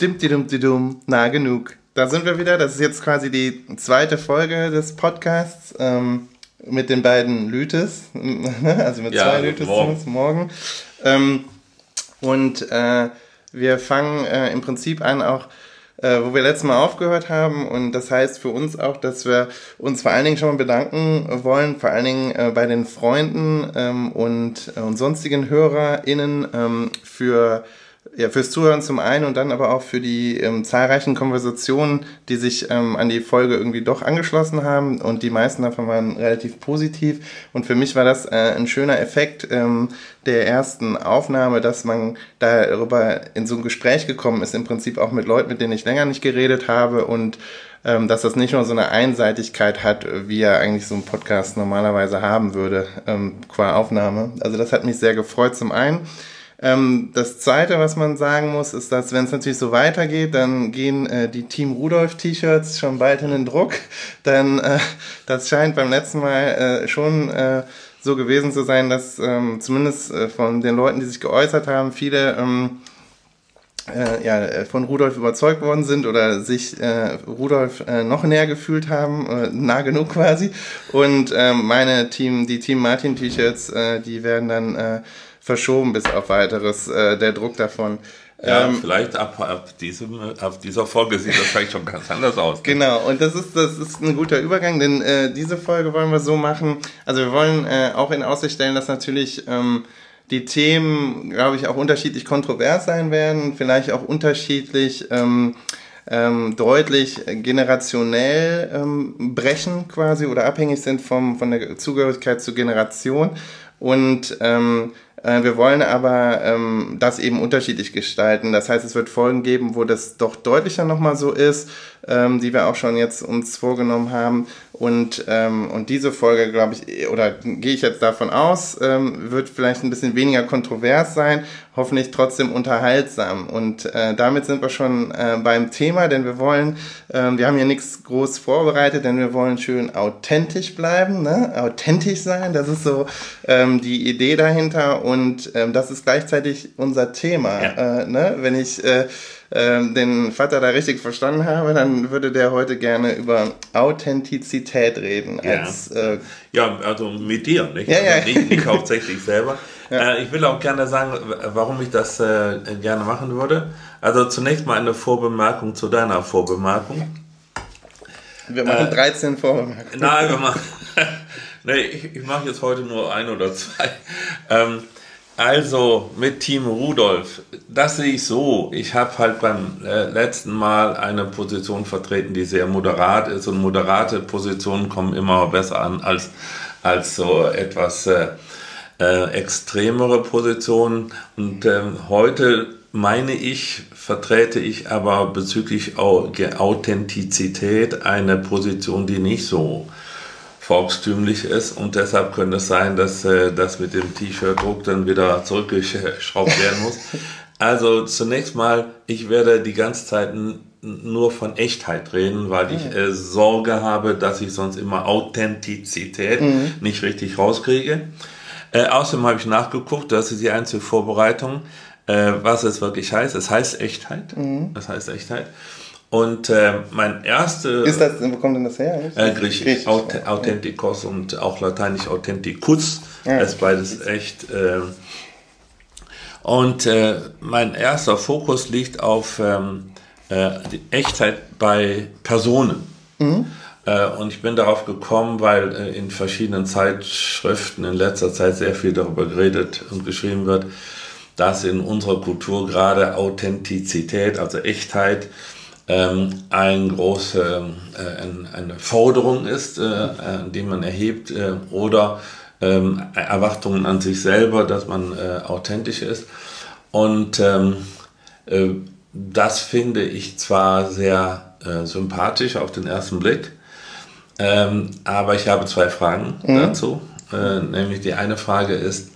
Dimtidumtidum, nah genug. Da sind wir wieder. Das ist jetzt quasi die zweite Folge des Podcasts ähm, mit den beiden Lütes. also mit ja, zwei Lütes morgen. morgen. Ähm, und äh, wir fangen äh, im Prinzip an, auch äh, wo wir letztes Mal aufgehört haben. Und das heißt für uns auch, dass wir uns vor allen Dingen schon mal bedanken wollen, vor allen Dingen äh, bei den Freunden ähm, und, äh, und sonstigen HörerInnen ähm, für ja, fürs Zuhören zum einen und dann aber auch für die ähm, zahlreichen Konversationen, die sich ähm, an die Folge irgendwie doch angeschlossen haben und die meisten davon waren relativ positiv und für mich war das äh, ein schöner Effekt ähm, der ersten Aufnahme, dass man darüber in so ein Gespräch gekommen ist, im Prinzip auch mit Leuten, mit denen ich länger nicht geredet habe und ähm, dass das nicht nur so eine Einseitigkeit hat, wie er eigentlich so ein Podcast normalerweise haben würde, ähm, qua Aufnahme. Also das hat mich sehr gefreut zum einen. Ähm, das Zweite, was man sagen muss, ist, dass wenn es natürlich so weitergeht, dann gehen äh, die Team Rudolf T-Shirts schon bald in den Druck. Dann, äh, das scheint beim letzten Mal äh, schon äh, so gewesen zu sein, dass ähm, zumindest äh, von den Leuten, die sich geäußert haben, viele ähm, äh, ja, von Rudolf überzeugt worden sind oder sich äh, Rudolf äh, noch näher gefühlt haben, äh, nah genug quasi. Und äh, meine Team, die Team Martin T-Shirts, äh, die werden dann äh, verschoben bis auf weiteres, äh, der Druck davon. Ja, ähm, vielleicht ab, ab, diesem, ab dieser Folge sieht das vielleicht schon ganz anders aus. Genau, und das ist, das ist ein guter Übergang, denn äh, diese Folge wollen wir so machen. Also wir wollen äh, auch in Aussicht stellen, dass natürlich ähm, die Themen, glaube ich, auch unterschiedlich kontrovers sein werden, vielleicht auch unterschiedlich ähm, ähm, deutlich generationell ähm, brechen quasi oder abhängig sind vom, von der Zugehörigkeit zur Generation. Und ähm, äh, wir wollen aber ähm, das eben unterschiedlich gestalten. Das heißt, es wird Folgen geben, wo das doch deutlicher nochmal so ist, ähm, die wir auch schon jetzt uns vorgenommen haben. Und, ähm, und diese Folge, glaube ich, oder gehe ich jetzt davon aus, ähm, wird vielleicht ein bisschen weniger kontrovers sein, hoffentlich trotzdem unterhaltsam. Und äh, damit sind wir schon äh, beim Thema, denn wir wollen, äh, wir haben hier nichts groß vorbereitet, denn wir wollen schön authentisch bleiben, ne? authentisch sein. Das ist so ähm, die Idee dahinter und ähm, das ist gleichzeitig unser Thema. Ja. Äh, ne? Wenn ich äh, ähm, den Vater da richtig verstanden habe, dann würde der heute gerne über Authentizität reden. Ja, als, äh, ja also mit dir, nicht? Ja, ja. Also nicht, nicht hauptsächlich selber. Ja. Äh, ich will auch gerne sagen, warum ich das äh, gerne machen würde. Also zunächst mal eine Vorbemerkung zu deiner Vorbemerkung. Wir machen äh, 13 Vorbemerkungen. Nein, wir machen. nee, ich, ich mache jetzt heute nur ein oder zwei. Ähm, also mit Team Rudolf, das sehe ich so. Ich habe halt beim äh, letzten Mal eine Position vertreten, die sehr moderat ist und moderate Positionen kommen immer besser an als, als so etwas äh, äh, extremere Positionen. Und ähm, heute meine ich, vertrete ich aber bezüglich Authentizität eine Position, die nicht so volkstümlich ist und deshalb könnte es sein, dass äh, das mit dem T-Shirt-Druck dann wieder zurückgeschraubt werden muss. Also zunächst mal, ich werde die ganze Zeit nur von Echtheit reden, weil ich äh, Sorge habe, dass ich sonst immer Authentizität mhm. nicht richtig rauskriege. Äh, außerdem habe ich nachgeguckt, das ist die einzige Vorbereitung, äh, was es wirklich heißt. Es heißt Echtheit. Mhm. Das heißt Echtheit. Und äh, mein erster. Ist das, wo kommt denn das her? Äh, Griechisch. Griechisch. Auth Authentikos und auch lateinisch Authentikus. Ja, das ist beides echt. Äh, und äh, mein erster Fokus liegt auf ähm, äh, die Echtheit bei Personen. Mhm. Äh, und ich bin darauf gekommen, weil äh, in verschiedenen Zeitschriften in letzter Zeit sehr viel darüber geredet und geschrieben wird, dass in unserer Kultur gerade Authentizität, also Echtheit, ähm, ein große, äh, eine Forderung ist, äh, äh, die man erhebt, äh, oder ähm, Erwartungen an sich selber, dass man äh, authentisch ist. Und ähm, äh, das finde ich zwar sehr sympathisch auf den ersten Blick, ähm, aber ich habe zwei Fragen mhm. dazu. Nämlich die eine Frage ist,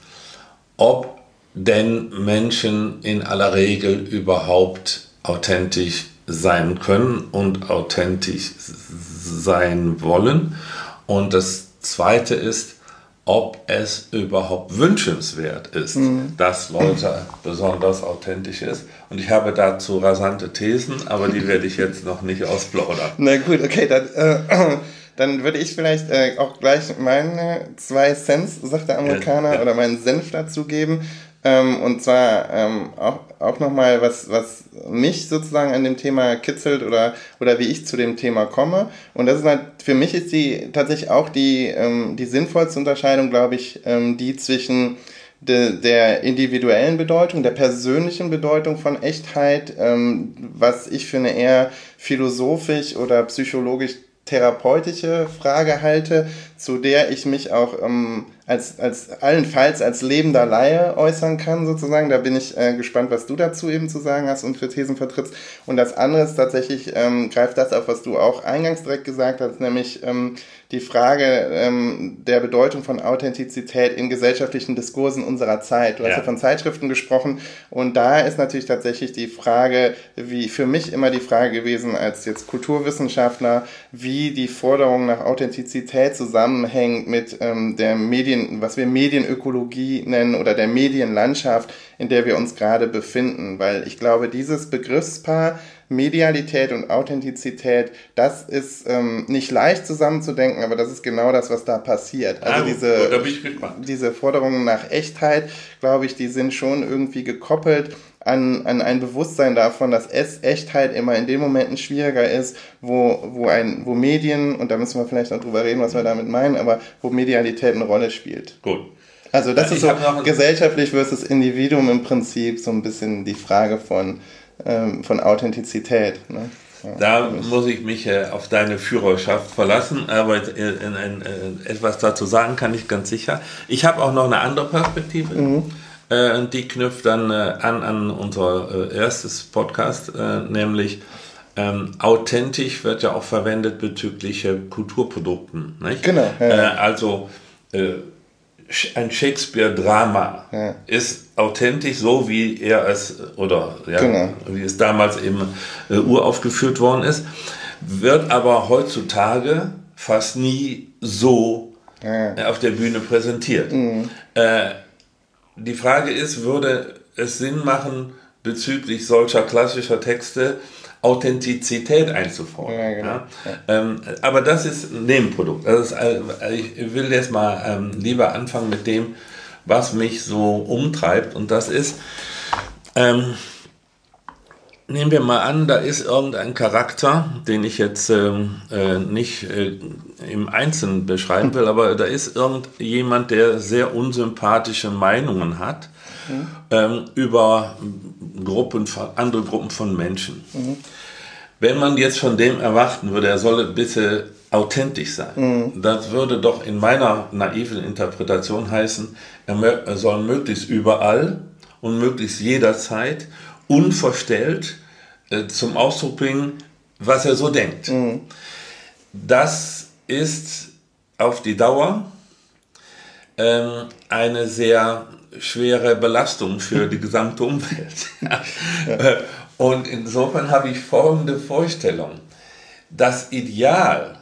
ob denn Menschen in aller Regel überhaupt authentisch sein können und authentisch sein wollen. Und das Zweite ist, ob es überhaupt wünschenswert ist, mhm. dass Leute besonders authentisch ist. Und ich habe dazu rasante Thesen, aber die werde ich jetzt noch nicht ausplaudern. Na gut, okay, dann, äh, dann würde ich vielleicht äh, auch gleich meine zwei Cents, sagt der Amerikaner, ja, ja. oder meinen Senf dazu geben. Ähm, und zwar ähm, auch, auch nochmal, was, was mich sozusagen an dem Thema kitzelt oder, oder wie ich zu dem Thema komme. Und das ist halt, für mich ist die tatsächlich auch die, ähm, die sinnvollste Unterscheidung, glaube ich, ähm, die zwischen de, der individuellen Bedeutung, der persönlichen Bedeutung von Echtheit, ähm, was ich für eine eher philosophisch oder psychologisch therapeutische Frage halte, zu der ich mich auch ähm, als, als allenfalls als lebender Laie äußern kann, sozusagen. Da bin ich äh, gespannt, was du dazu eben zu sagen hast und für Thesen vertrittst. Und das andere ist tatsächlich, ähm, greift das auf, was du auch eingangs direkt gesagt hast, nämlich ähm, die Frage ähm, der Bedeutung von Authentizität in gesellschaftlichen Diskursen unserer Zeit. Du ja. hast ja von Zeitschriften gesprochen und da ist natürlich tatsächlich die Frage, wie für mich immer die Frage gewesen als jetzt Kulturwissenschaftler, wie die Forderung nach Authentizität zusammenhängt mit ähm, der Medien, was wir Medienökologie nennen oder der Medienlandschaft, in der wir uns gerade befinden, weil ich glaube, dieses Begriffspaar Medialität und Authentizität, das ist ähm, nicht leicht zusammenzudenken, aber das ist genau das, was da passiert. Also ah, diese, diese Forderungen nach Echtheit, glaube ich, die sind schon irgendwie gekoppelt an, an ein Bewusstsein davon, dass es Echtheit immer in den Momenten schwieriger ist, wo, wo, ein, wo Medien, und da müssen wir vielleicht noch drüber reden, was wir damit meinen, aber wo Medialität eine Rolle spielt. Gut. Also das ich ist so gesellschaftlich versus Individuum im Prinzip so ein bisschen die Frage von ähm, von Authentizität. Ne? Ja, da muss ich mich äh, auf deine Führerschaft verlassen, aber äh, in, in, äh, etwas dazu sagen kann ich ganz sicher. Ich habe auch noch eine andere Perspektive. Mhm. Äh, die knüpft dann äh, an an unser äh, erstes Podcast, nämlich ähm, authentisch wird ja auch verwendet bezüglich Kulturprodukten. Nicht? Genau. Ja. also ein Shakespeare-Drama ja. ist authentisch so, wie er es oder ja, genau. wie es damals eben äh, uraufgeführt worden ist, wird aber heutzutage fast nie so ja. auf der Bühne präsentiert. Mhm. Äh, die Frage ist, würde es Sinn machen, bezüglich solcher klassischer Texte Authentizität einzufordern. Ja, genau. ja? Ähm, aber das ist ein Nebenprodukt. Das ist, äh, ich will jetzt mal ähm, lieber anfangen mit dem, was mich so umtreibt. Und das ist, ähm, nehmen wir mal an, da ist irgendein Charakter, den ich jetzt ähm, äh, nicht äh, im Einzelnen beschreiben will, aber da ist irgendjemand, der sehr unsympathische Meinungen hat mhm. ähm, über Gruppen andere Gruppen von Menschen. Mhm. Wenn man jetzt von dem erwarten würde, er solle bitte authentisch sein, mhm. das würde doch in meiner naiven Interpretation heißen, er soll möglichst überall und möglichst jederzeit unverstellt äh, zum Ausdruck bringen, was er so denkt. Mhm. Das ist auf die Dauer ähm, eine sehr schwere Belastung für die gesamte Umwelt. Und insofern habe ich folgende Vorstellung. Das Ideal,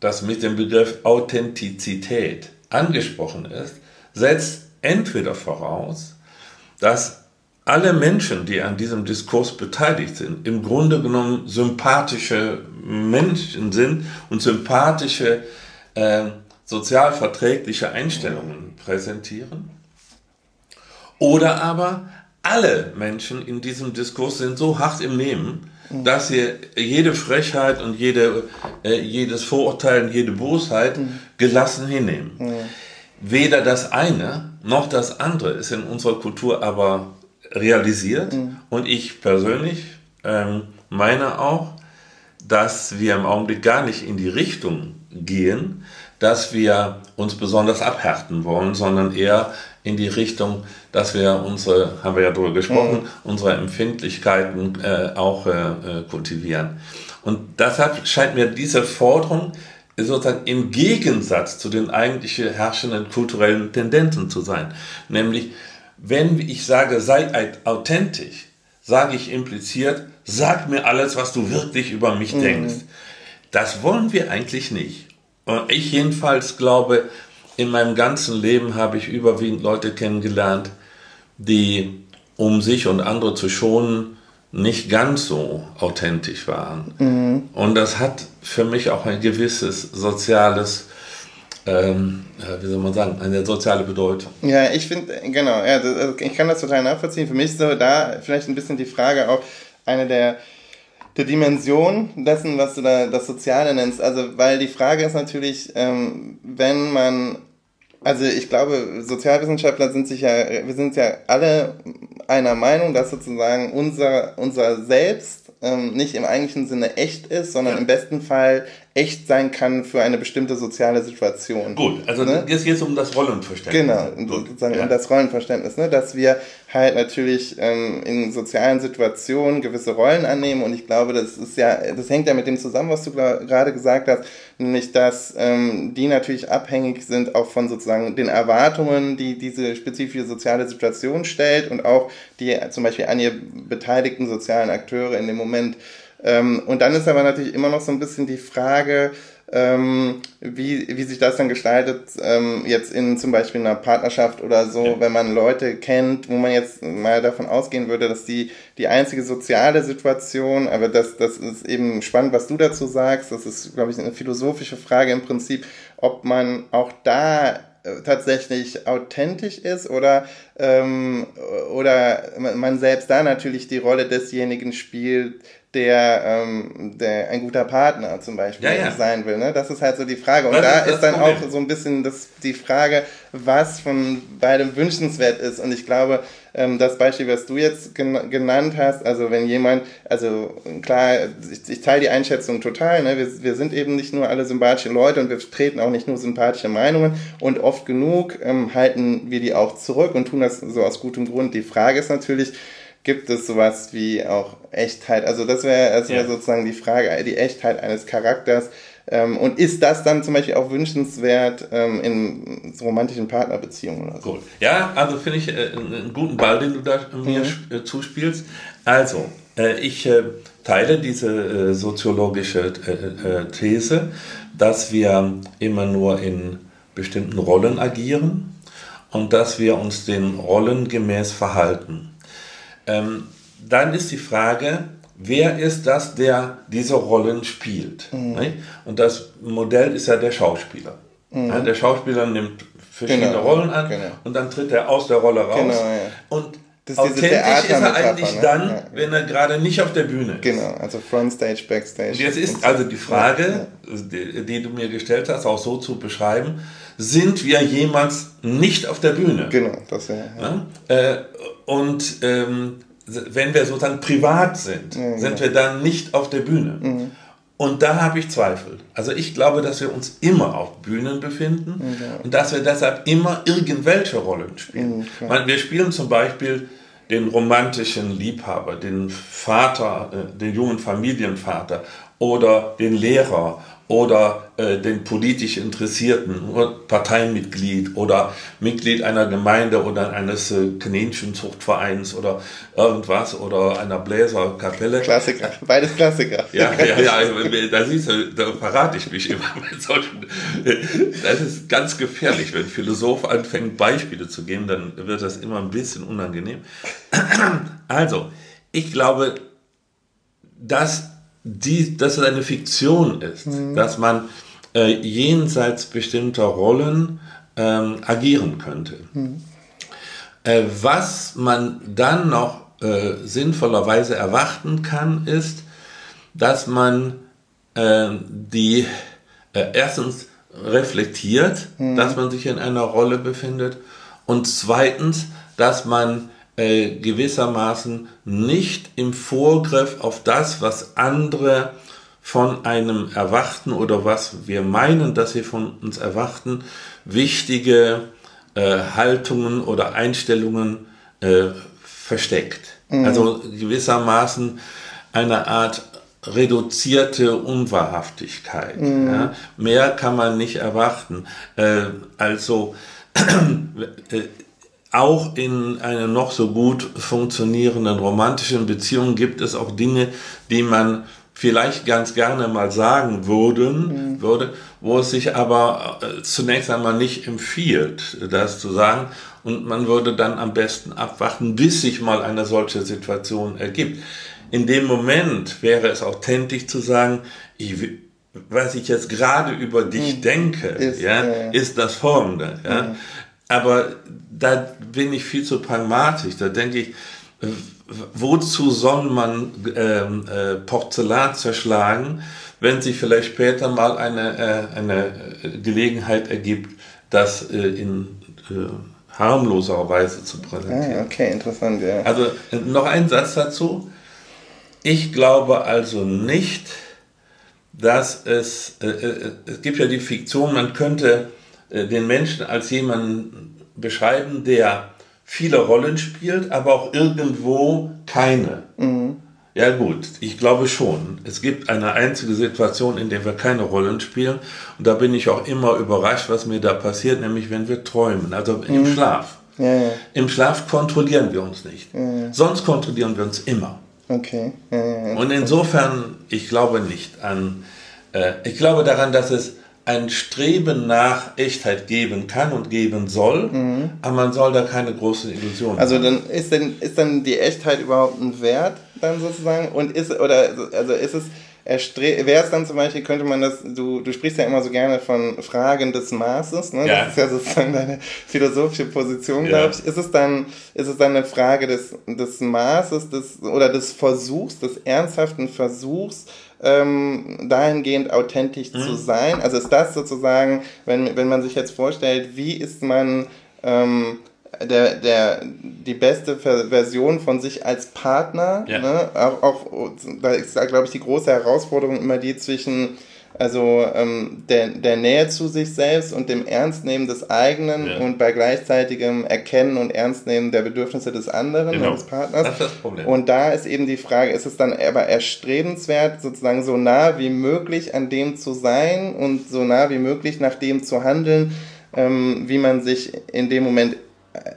das mit dem Begriff Authentizität angesprochen ist, setzt entweder voraus, dass alle Menschen, die an diesem Diskurs beteiligt sind, im Grunde genommen sympathische Menschen sind und sympathische, äh, sozial verträgliche Einstellungen präsentieren. Oder aber alle Menschen in diesem Diskurs sind so hart im Nehmen, mhm. dass sie jede Frechheit und jede, äh, jedes Vorurteil und jede Bosheit mhm. gelassen hinnehmen. Mhm. Weder das eine noch das andere ist in unserer Kultur aber realisiert. Mhm. Und ich persönlich ähm, meine auch, dass wir im Augenblick gar nicht in die Richtung gehen, dass wir uns besonders abhärten wollen, sondern eher in die Richtung, dass wir unsere, haben wir ja darüber gesprochen, mhm. unsere Empfindlichkeiten äh, auch äh, äh, kultivieren. Und deshalb scheint mir diese Forderung sozusagen im Gegensatz zu den eigentlich herrschenden kulturellen Tendenzen zu sein. Nämlich, wenn ich sage, sei authentisch, sage ich impliziert, sag mir alles, was du wirklich über mich mhm. denkst. Das wollen wir eigentlich nicht. Und ich jedenfalls glaube, in meinem ganzen Leben habe ich überwiegend Leute kennengelernt, die, um sich und andere zu schonen, nicht ganz so authentisch waren. Mhm. Und das hat für mich auch ein gewisses soziales, ähm, wie soll man sagen, eine soziale Bedeutung. Ja, ich finde, genau, ja, also ich kann das total nachvollziehen. Für mich ist so da vielleicht ein bisschen die Frage auch, eine der der Dimension dessen, was du da das Soziale nennst. Also, weil die Frage ist natürlich, ähm, wenn man, also ich glaube, Sozialwissenschaftler sind sich ja, wir sind ja alle einer Meinung, dass sozusagen unser, unser Selbst ähm, nicht im eigentlichen Sinne echt ist, sondern ja. im besten Fall echt sein kann für eine bestimmte soziale Situation. Gut, also ne? jetzt geht es um das Rollenverständnis. Genau, Gut. sozusagen ja. um das Rollenverständnis, ne? dass wir halt natürlich ähm, in sozialen Situationen gewisse Rollen annehmen und ich glaube, das ist ja, das hängt ja mit dem zusammen, was du gerade gesagt hast, nämlich dass ähm, die natürlich abhängig sind auch von sozusagen den Erwartungen, die diese spezifische soziale Situation stellt und auch die zum Beispiel an ihr beteiligten sozialen Akteure in dem Moment ähm, und dann ist aber natürlich immer noch so ein bisschen die Frage, ähm, wie, wie sich das dann gestaltet, ähm, jetzt in zum Beispiel einer Partnerschaft oder so, ja. wenn man Leute kennt, wo man jetzt mal davon ausgehen würde, dass die, die einzige soziale Situation, aber das, das ist eben spannend, was du dazu sagst, das ist, glaube ich, eine philosophische Frage im Prinzip, ob man auch da äh, tatsächlich authentisch ist oder, ähm, oder man selbst da natürlich die Rolle desjenigen spielt, der, ähm, der ein guter Partner zum Beispiel ja, ja. sein will. Ne? Das ist halt so die Frage. Und was da ist, ist dann Problem? auch so ein bisschen das, die Frage, was von beidem wünschenswert ist. Und ich glaube, ähm, das Beispiel, was du jetzt gen genannt hast, also wenn jemand, also klar, ich, ich teile die Einschätzung total, ne? wir, wir sind eben nicht nur alle sympathische Leute und wir treten auch nicht nur sympathische Meinungen und oft genug ähm, halten wir die auch zurück und tun das so aus gutem Grund. Die Frage ist natürlich, gibt es sowas wie auch Echtheit? Also das wäre das wär ja. sozusagen die Frage, die Echtheit eines Charakters. Ähm, und ist das dann zum Beispiel auch wünschenswert ähm, in romantischen Partnerbeziehungen oder so? Cool. Ja, also finde ich äh, einen guten Ball, den du da mir mhm. Äh, zuspielst. Also, äh, ich äh, teile diese äh, soziologische äh, These, dass wir immer nur in bestimmten Rollen agieren und dass wir uns den Rollen gemäß verhalten. Ähm, dann ist die Frage, wer ist das, der diese Rollen spielt? Mhm. Und das Modell ist ja der Schauspieler. Mhm. Ja, der Schauspieler nimmt verschiedene genau. Rollen an genau. und dann tritt er aus der Rolle raus. Genau, ja. Und das authentisch ist er eigentlich ne? dann, ja, wenn er gerade nicht auf der Bühne ist. Genau, also Frontstage, Backstage. Und jetzt ist also die Frage, die, die, du mir gestellt hast, auch so zu beschreiben, sind wir jemals nicht auf der Bühne? Genau, das wäre. Ja. Äh, und ähm, wenn wir sozusagen privat sind, ja, sind wir dann nicht auf der Bühne. Mhm. Und da habe ich Zweifel. Also ich glaube, dass wir uns immer auf Bühnen befinden ja. und dass wir deshalb immer irgendwelche Rollen spielen. Mhm, wir spielen zum Beispiel den romantischen Liebhaber, den Vater, äh, den jungen Familienvater oder den Lehrer oder äh, den politisch Interessierten, Parteimitglied oder Mitglied einer Gemeinde oder eines äh, Kaninchenzuchtvereins oder irgendwas oder einer Bläserkapelle. Klassiker, beides Klassiker. Ja, ja, ja, da siehst du, da verrate ich mich immer mit solchen. Das ist ganz gefährlich, wenn ein Philosoph anfängt, Beispiele zu geben, dann wird das immer ein bisschen unangenehm. Also, ich glaube, dass die, dass es eine Fiktion ist, mhm. dass man äh, jenseits bestimmter Rollen ähm, agieren könnte. Mhm. Äh, was man dann noch äh, sinnvollerweise erwarten kann, ist, dass man äh, die äh, erstens reflektiert, mhm. dass man sich in einer Rolle befindet und zweitens, dass man äh, gewissermaßen nicht im Vorgriff auf das, was andere von einem erwarten oder was wir meinen, dass sie von uns erwarten, wichtige äh, Haltungen oder Einstellungen äh, versteckt. Mhm. Also gewissermaßen eine Art reduzierte Unwahrhaftigkeit. Mhm. Ja? Mehr kann man nicht erwarten. Äh, also äh, auch in einer noch so gut funktionierenden romantischen Beziehung gibt es auch Dinge, die man vielleicht ganz gerne mal sagen würden, mhm. würde, wo es sich aber äh, zunächst einmal nicht empfiehlt, das zu sagen. Und man würde dann am besten abwarten, bis sich mal eine solche Situation ergibt. In dem Moment wäre es authentisch zu sagen, ich, was ich jetzt gerade über dich mhm. denke, ist, ja, äh, ist das folgende. Ja. Mhm. Aber da bin ich viel zu pragmatisch. Da denke ich, wozu soll man ähm, äh, Porzellan zerschlagen, wenn sich vielleicht später mal eine, äh, eine Gelegenheit ergibt, das äh, in äh, harmloser Weise zu präsentieren. Ah, okay, interessant, ja. Also äh, noch ein Satz dazu. Ich glaube also nicht, dass es, äh, es gibt ja die Fiktion, man könnte den Menschen als jemanden beschreiben, der viele Rollen spielt, aber auch irgendwo keine. Mhm. Ja gut, ich glaube schon. Es gibt eine einzige Situation, in der wir keine Rollen spielen. Und da bin ich auch immer überrascht, was mir da passiert, nämlich wenn wir träumen, also mhm. im Schlaf. Ja, ja. Im Schlaf kontrollieren wir uns nicht. Ja, Sonst kontrollieren wir uns immer. Okay. Und insofern, ich glaube nicht an, äh, ich glaube daran, dass es ein Streben nach Echtheit geben kann und geben soll, mhm. aber man soll da keine großen Illusionen Also dann ist denn ist dann die Echtheit überhaupt ein Wert dann sozusagen und ist oder also ist es wäre es dann zum Beispiel, könnte man das, du, du sprichst ja immer so gerne von Fragen des Maßes, ne? Ja. das ist ja sozusagen deine philosophische Position, glaube ich. Ist es dann, ist es dann eine Frage des, des Maßes des, oder des Versuchs, des ernsthaften Versuchs, ähm, dahingehend authentisch mhm. zu sein? Also ist das sozusagen, wenn, wenn man sich jetzt vorstellt, wie ist man ähm, der, der, die beste Version von sich als Partner? Ja. Ne? Auch, auch, da ist, glaube ich, die große Herausforderung immer die zwischen also ähm, der, der Nähe zu sich selbst und dem Ernstnehmen des eigenen ja. und bei gleichzeitigem Erkennen und Ernstnehmen der Bedürfnisse des anderen, genau. des Partners. Das ist das Problem. Und da ist eben die Frage, ist es dann aber erstrebenswert, sozusagen so nah wie möglich an dem zu sein und so nah wie möglich nach dem zu handeln, ähm, wie man sich in dem Moment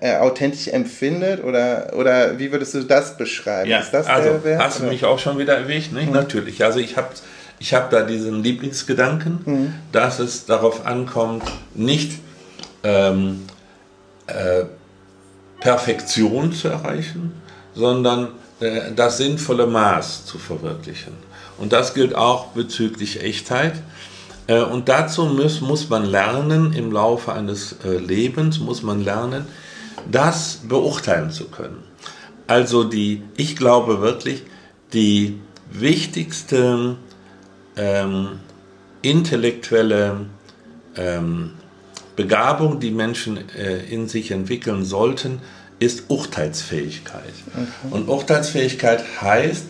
äh, authentisch empfindet oder, oder wie würdest du das beschreiben? Ja, also, Hast du mich auch schon wieder erwähnt? Nicht? Mhm. Natürlich. Also ich habe ich habe da diesen Lieblingsgedanken, mhm. dass es darauf ankommt, nicht ähm, äh, Perfektion zu erreichen, sondern äh, das sinnvolle Maß zu verwirklichen. Und das gilt auch bezüglich Echtheit. Äh, und dazu muss, muss man lernen, im Laufe eines äh, Lebens muss man lernen, das beurteilen zu können. Also die, ich glaube wirklich, die wichtigsten ähm, intellektuelle ähm, Begabung, die Menschen äh, in sich entwickeln sollten, ist Urteilsfähigkeit. Okay. Und Urteilsfähigkeit heißt,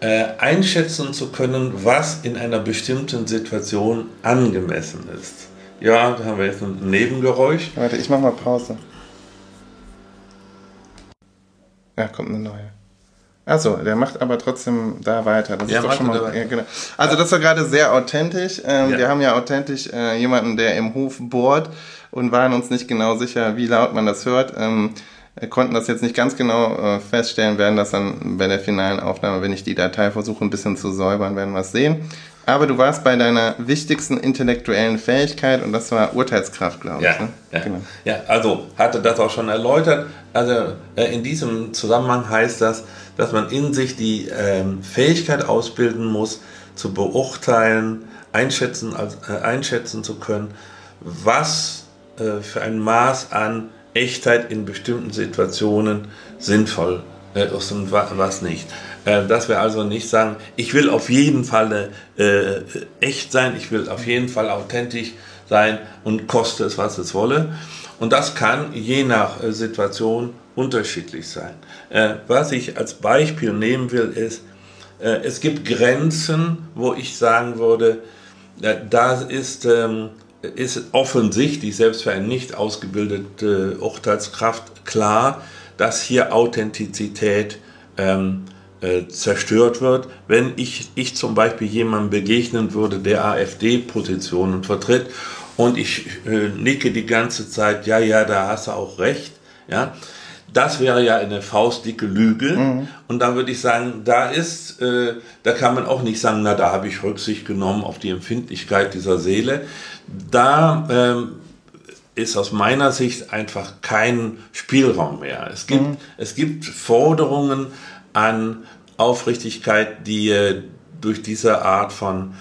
äh, einschätzen zu können, was in einer bestimmten Situation angemessen ist. Ja, da haben wir jetzt ein Nebengeräusch. Warte, ich mache mal Pause. Ja, kommt eine neue. Achso, der macht aber trotzdem da weiter. Das ist doch schon mal. Ja, genau. Also das war gerade sehr authentisch. Ähm, ja. Wir haben ja authentisch äh, jemanden, der im Hof bohrt und waren uns nicht genau sicher, wie laut man das hört. Ähm, konnten das jetzt nicht ganz genau äh, feststellen, werden das dann bei der finalen Aufnahme, wenn ich die Datei versuche ein bisschen zu säubern, werden wir es sehen. Aber du warst bei deiner wichtigsten intellektuellen Fähigkeit und das war Urteilskraft, glaube ja, ich. Ne? Ja, genau. ja, also hatte das auch schon erläutert. Also äh, in diesem Zusammenhang heißt das, dass man in sich die ähm, Fähigkeit ausbilden muss, zu beurteilen, einschätzen, also, äh, einschätzen zu können, was äh, für ein Maß an Echtheit in bestimmten Situationen sinnvoll ist und was nicht. Äh, dass wir also nicht sagen, ich will auf jeden Fall äh, echt sein, ich will auf jeden Fall authentisch sein und koste es, was es wolle. Und das kann je nach äh, Situation unterschiedlich sein. Äh, was ich als Beispiel nehmen will, ist, äh, es gibt Grenzen, wo ich sagen würde, äh, da ist, ähm, ist offensichtlich, selbst für eine nicht ausgebildete Urteilskraft, klar, dass hier Authentizität ähm, äh, zerstört wird. Wenn ich, ich zum Beispiel jemandem begegnen würde, der AfD-Positionen vertritt und ich äh, nicke die ganze Zeit, ja, ja, da hast du auch recht, ja, das wäre ja eine faustdicke Lüge. Mhm. Und dann würde ich sagen, da ist, äh, da kann man auch nicht sagen, na, da habe ich Rücksicht genommen auf die Empfindlichkeit dieser Seele. Da ähm, ist aus meiner Sicht einfach kein Spielraum mehr. Es gibt, mhm. es gibt Forderungen an Aufrichtigkeit, die äh, durch diese Art von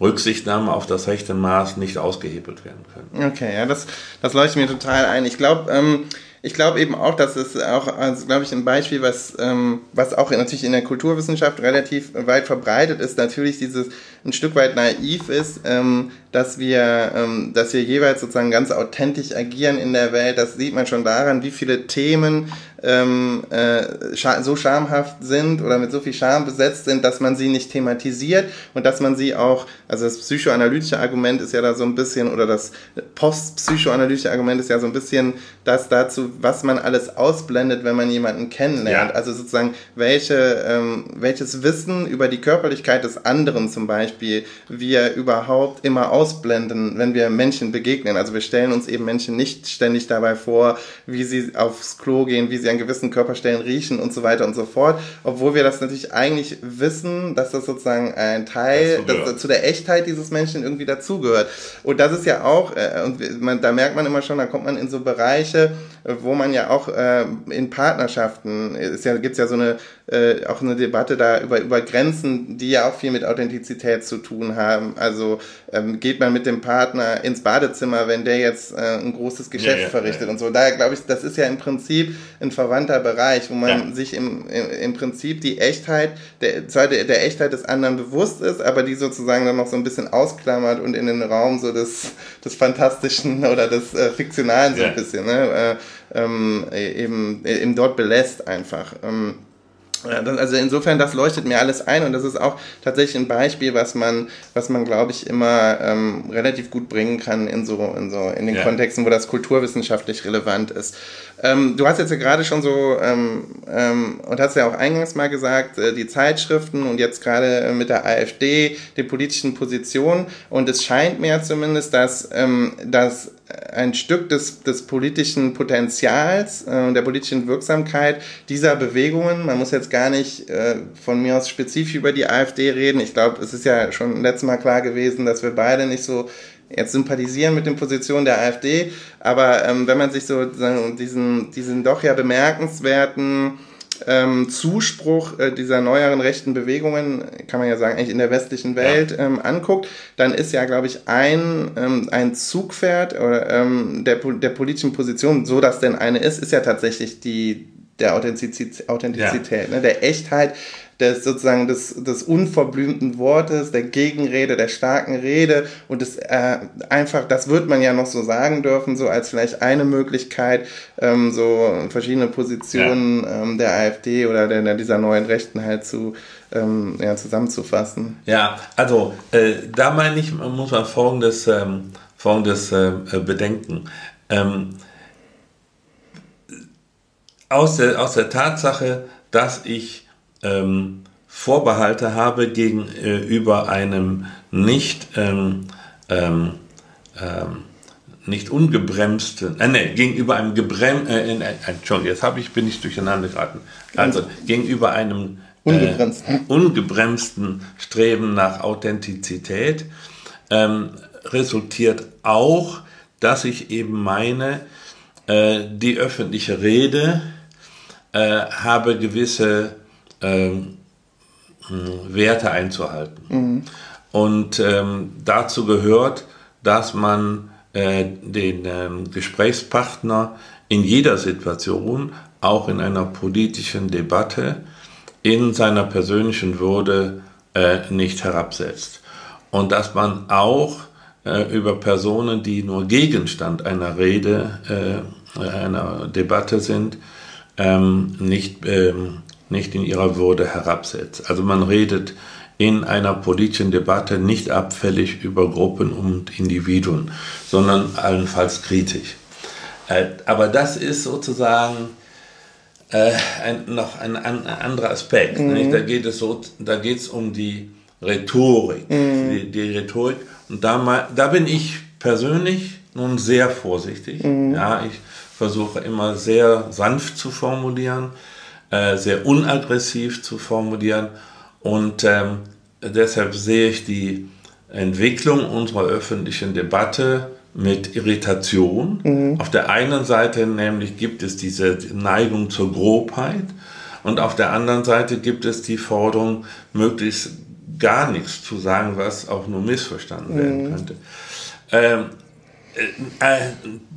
Rücksichtnahme auf das rechte Maß nicht ausgehebelt werden können. Okay, ja, das, das leuchtet mir total ein. Ich glaube, ähm, ich glaube eben auch, dass es auch, also glaube ich, ein Beispiel, was, ähm, was auch natürlich in der Kulturwissenschaft relativ weit verbreitet ist, natürlich dieses ein Stück weit naiv ist, ähm, dass wir, ähm, dass wir jeweils sozusagen ganz authentisch agieren in der Welt. Das sieht man schon daran, wie viele Themen ähm, äh, scha so schamhaft sind oder mit so viel Scham besetzt sind, dass man sie nicht thematisiert und dass man sie auch, also das psychoanalytische Argument ist ja da so ein bisschen, oder das postpsychoanalytische Argument ist ja so ein bisschen das dazu, was man alles ausblendet, wenn man jemanden kennenlernt. Ja. Also sozusagen, welche, ähm, welches Wissen über die Körperlichkeit des anderen zum Beispiel wir überhaupt immer ausblenden, wenn wir Menschen begegnen. Also wir stellen uns eben Menschen nicht ständig dabei vor, wie sie aufs Klo gehen, wie sie an gewissen Körperstellen riechen und so weiter und so fort. Obwohl wir das natürlich eigentlich wissen, dass das sozusagen ein Teil das, zu der Echtheit dieses Menschen irgendwie dazugehört. Und das ist ja auch, äh, und man, da merkt man immer schon, da kommt man in so Bereiche, wo man ja auch äh, in Partnerschaften, es ja, gibt's ja so eine, äh, auch eine Debatte da über, über Grenzen, die ja auch viel mit Authentizität zu tun haben. Also ähm, geht man mit dem Partner ins Badezimmer, wenn der jetzt äh, ein großes Geschäft ja, ja, verrichtet ja, und so. Daher glaube ich, das ist ja im Prinzip ein verwandter Bereich, wo man sich im, im, im, Prinzip die Echtheit, der, zwar der, der Echtheit des anderen bewusst ist, aber die sozusagen dann noch so ein bisschen ausklammert und in den Raum so des, des Fantastischen oder des äh, Fiktionalen so ein bisschen, ne? Äh, ähm, eben, eben dort belässt einfach. Ähm, also insofern, das leuchtet mir alles ein und das ist auch tatsächlich ein Beispiel, was man, was man glaube ich immer ähm, relativ gut bringen kann in so, in so, in den ja. Kontexten, wo das kulturwissenschaftlich relevant ist. Ähm, du hast jetzt ja gerade schon so ähm, ähm, und hast ja auch eingangs mal gesagt, äh, die Zeitschriften und jetzt gerade äh, mit der AfD, die politischen Positionen und es scheint mir zumindest, dass, ähm, dass ein Stück des, des politischen Potenzials äh, der politischen Wirksamkeit dieser Bewegungen, man muss jetzt gar nicht äh, von mir aus spezifisch über die AfD reden, ich glaube, es ist ja schon letztes Mal klar gewesen, dass wir beide nicht so jetzt sympathisieren mit den Positionen der AfD, aber ähm, wenn man sich so diesen, diesen doch ja bemerkenswerten ähm, Zuspruch äh, dieser neueren rechten Bewegungen, kann man ja sagen, eigentlich in der westlichen Welt ja. ähm, anguckt, dann ist ja, glaube ich, ein, ähm, ein Zugpferd oder, ähm, der, der politischen Position, so dass denn eine ist, ist ja tatsächlich die der Authentizität, Authentizität ja. ne, der Echtheit des sozusagen des, des unverblümten Wortes, der Gegenrede, der starken Rede und das äh, einfach, das wird man ja noch so sagen dürfen, so als vielleicht eine Möglichkeit, ähm, so verschiedene Positionen ja. ähm, der AfD oder der, dieser neuen Rechten halt zu ähm, ja, zusammenzufassen. Ja, also äh, da meine ich, man muss man folgendes, ähm, folgendes äh, bedenken. Ähm, aus, der, aus der Tatsache, dass ich ähm, Vorbehalte habe gegenüber einem nicht, ähm, ähm, ähm, nicht ungebremsten, äh, nee, gegenüber einem gebremsten, äh, äh, Entschuldigung, jetzt habe ich, bin ich durcheinander geraten. Also gegenüber einem äh, ungebremsten, ungebremsten Streben nach Authentizität ähm, resultiert auch, dass ich eben meine, äh, die öffentliche Rede äh, habe gewisse ähm, Werte einzuhalten. Mhm. Und ähm, dazu gehört, dass man äh, den ähm, Gesprächspartner in jeder Situation, auch in einer politischen Debatte, in seiner persönlichen Würde äh, nicht herabsetzt. Und dass man auch äh, über Personen, die nur Gegenstand einer Rede, äh, einer Debatte sind, ähm, nicht ähm, nicht in ihrer Würde herabsetzt. Also man redet in einer politischen Debatte nicht abfällig über Gruppen und Individuen, sondern allenfalls kritisch. Äh, aber das ist sozusagen äh, ein, noch ein, ein, anderer Aspekt. Mhm. Da geht es so, da geht es um die Rhetorik, mhm. die, die, Rhetorik. Und da, mal, da bin ich persönlich nun sehr vorsichtig. Mhm. Ja, ich versuche immer sehr sanft zu formulieren, äh, sehr unaggressiv zu formulieren und ähm, deshalb sehe ich die Entwicklung unserer öffentlichen Debatte mit Irritation. Mhm. Auf der einen Seite nämlich gibt es diese Neigung zur Grobheit und auf der anderen Seite gibt es die Forderung, möglichst gar nichts zu sagen, was auch nur missverstanden mhm. werden könnte. Ähm, äh, äh,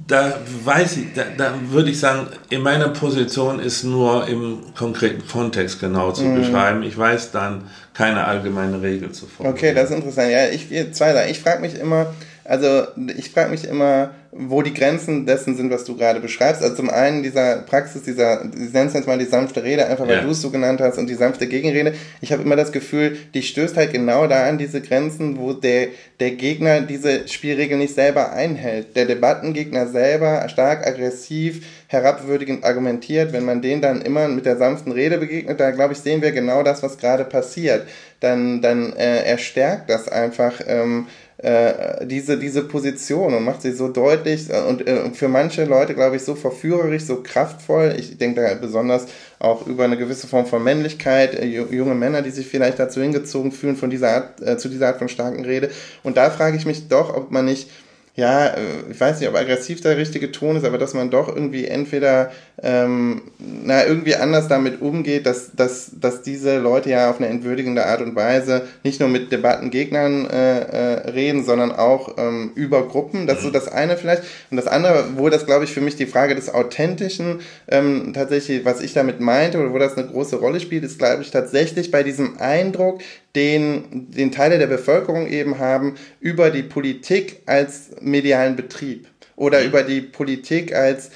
da weiß ich, da, da, würde ich sagen, in meiner Position ist nur im konkreten Kontext genau zu mhm. beschreiben. Ich weiß dann keine allgemeine Regel zu formulieren. Okay, das ist interessant. Ja, ich, zwei Sachen. Ich frage mich immer, also ich frage mich immer, wo die Grenzen dessen sind, was du gerade beschreibst. Also zum einen dieser Praxis, dieser, ich nenne es jetzt mal die sanfte Rede, einfach weil ja. du es so genannt hast, und die sanfte Gegenrede. Ich habe immer das Gefühl, die stößt halt genau da an diese Grenzen, wo der, der Gegner diese Spielregeln nicht selber einhält. Der Debattengegner selber stark aggressiv, herabwürdigend argumentiert. Wenn man den dann immer mit der sanften Rede begegnet, da glaube ich, sehen wir genau das, was gerade passiert. Dann, dann äh, erstärkt das einfach. Ähm, äh, diese, diese Position und macht sie so deutlich und äh, für manche Leute, glaube ich, so verführerisch, so kraftvoll. Ich denke da besonders auch über eine gewisse Form von Männlichkeit, äh, junge Männer, die sich vielleicht dazu hingezogen fühlen von dieser Art, äh, zu dieser Art von starken Rede. Und da frage ich mich doch, ob man nicht ja, äh, ich weiß nicht, ob aggressiv der richtige Ton ist, aber dass man doch irgendwie entweder ähm, na, irgendwie anders damit umgeht, dass, dass, dass diese Leute ja auf eine entwürdigende Art und Weise nicht nur mit Debattengegnern äh, äh, reden, sondern auch ähm, über Gruppen. Das ist so mhm. das eine vielleicht. Und das andere, wo das, glaube ich, für mich die Frage des Authentischen ähm, tatsächlich, was ich damit meinte oder wo das eine große Rolle spielt, ist, glaube ich, tatsächlich bei diesem Eindruck, den, den Teile der Bevölkerung eben haben über die Politik als medialen Betrieb oder mhm. über die Politik als,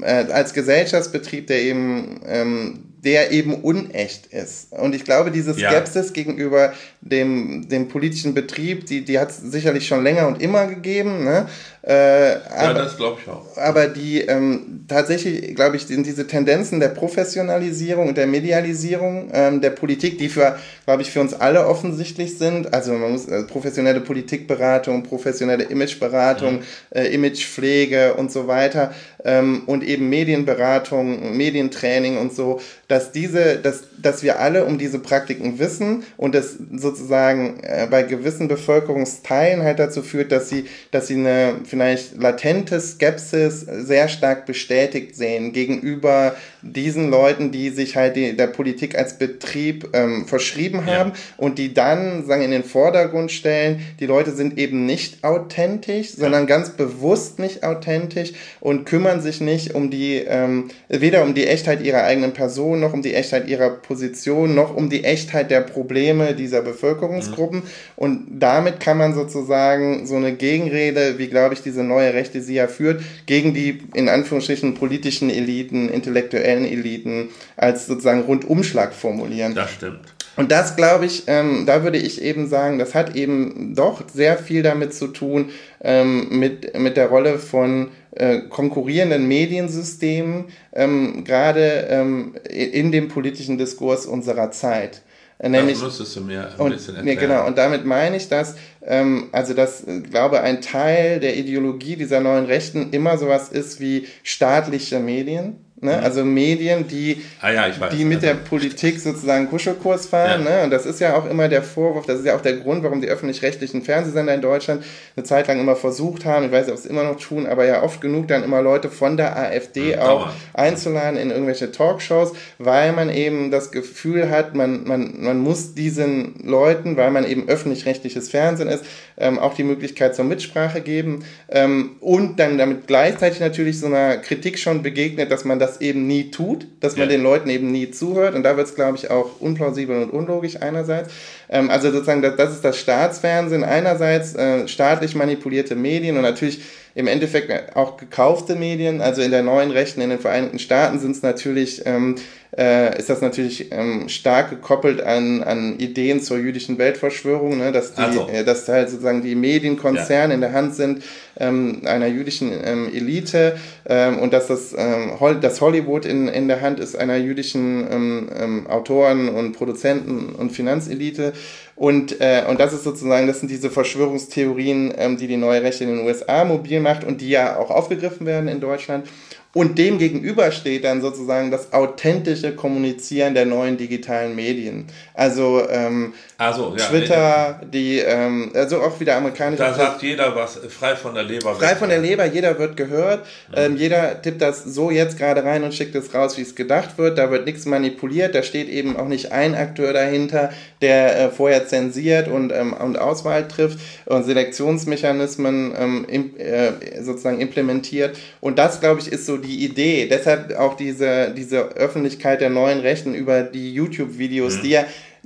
äh, als Gesellschaftsbetrieb, der eben ähm, der eben unecht ist. Und ich glaube, diese Skepsis ja. gegenüber dem, dem politischen Betrieb, die, die hat es sicherlich schon länger und immer gegeben. Ne? Äh, aber, ja, das glaube ich auch. Aber die ähm, tatsächlich, glaube ich, sind diese Tendenzen der Professionalisierung und der Medialisierung ähm, der Politik, die für, glaube ich, für uns alle offensichtlich sind. Also man muss also professionelle Politikberatung, professionelle Imageberatung, mhm. äh, Imagepflege und so weiter ähm, und eben Medienberatung, Medientraining und so, dass diese, dass, dass wir alle um diese Praktiken wissen und das sozusagen äh, bei gewissen Bevölkerungsteilen halt dazu führt, dass sie, dass sie eine vielleicht latente Skepsis sehr stark bestätigt sehen gegenüber diesen Leuten, die sich halt die, der Politik als Betrieb ähm, verschrieben haben ja. und die dann sagen in den Vordergrund stellen, die Leute sind eben nicht authentisch, sondern ganz bewusst nicht authentisch und kümmern sich nicht um die ähm, weder um die Echtheit ihrer eigenen Person noch um die Echtheit ihrer Position noch um die Echtheit der Probleme dieser Bevölkerungsgruppen mhm. und damit kann man sozusagen so eine Gegenrede, wie glaube ich diese neue Rechte sie ja führt, gegen die in Anführungsstrichen politischen Eliten, intellektuellen Eliten als sozusagen Rundumschlag formulieren. Das stimmt. Und das glaube ich, ähm, da würde ich eben sagen, das hat eben doch sehr viel damit zu tun, ähm, mit, mit der Rolle von äh, konkurrierenden Mediensystemen, ähm, gerade ähm, in dem politischen Diskurs unserer Zeit. Äh, nämlich, das müsstest du mir ein und, bisschen erklären. Ja, genau, und damit meine ich, dass, ähm, also dass, äh, glaube ein Teil der Ideologie dieser neuen Rechten immer sowas ist wie staatliche Medien Ne? Mhm. Also Medien, die, ah, ja, die mit also. der Politik sozusagen Kuschelkurs fahren. Ja. Ne? Und das ist ja auch immer der Vorwurf, das ist ja auch der Grund, warum die öffentlich-rechtlichen Fernsehsender in Deutschland eine Zeit lang immer versucht haben, ich weiß nicht, ob sie es immer noch tun, aber ja oft genug dann immer Leute von der AfD ja, auch einzuladen in irgendwelche Talkshows, weil man eben das Gefühl hat, man, man, man muss diesen Leuten, weil man eben öffentlich-rechtliches Fernsehen ist, ähm, auch die Möglichkeit zur Mitsprache geben ähm, und dann damit gleichzeitig natürlich so einer Kritik schon begegnet, dass man das eben nie tut, dass man ja. den Leuten eben nie zuhört und da wird es, glaube ich, auch unplausibel und unlogisch einerseits. Ähm, also sozusagen, das, das, ist das Staatsfernsehen einerseits, äh, staatlich manipulierte Medien und natürlich im Endeffekt auch gekaufte Medien. Also in der neuen Rechten in den Vereinigten Staaten sind es natürlich ähm, äh, ist das natürlich ähm, stark gekoppelt an, an Ideen zur jüdischen Weltverschwörung, ne? dass, die, also. äh, dass halt sozusagen die Medienkonzerne ja. in der Hand sind ähm, einer jüdischen ähm, Elite ähm, und dass das, ähm, Hol das Hollywood in, in der Hand ist einer jüdischen ähm, ähm, Autoren und Produzenten und Finanzelite. Und, äh, und das ist sozusagen, das sind diese Verschwörungstheorien, ähm, die die neue Rechte in den USA mobil macht und die ja auch aufgegriffen werden in Deutschland. Und dem gegenüber steht dann sozusagen das authentische Kommunizieren der neuen digitalen Medien. Also, ähm, also ja, Twitter, die, ähm, also auch wieder amerikanische. Da sagt jeder was, frei von der Leber. Frei von der Leber, jeder wird gehört. Mhm. Ähm, jeder tippt das so jetzt gerade rein und schickt es raus, wie es gedacht wird. Da wird nichts manipuliert. Da steht eben auch nicht ein Akteur dahinter, der äh, vorher zensiert und, ähm, und Auswahl trifft und Selektionsmechanismen ähm, im, äh, sozusagen implementiert. Und das, glaube ich, ist so die Idee. Deshalb auch diese, diese Öffentlichkeit der neuen Rechten über die YouTube-Videos, mhm. die ja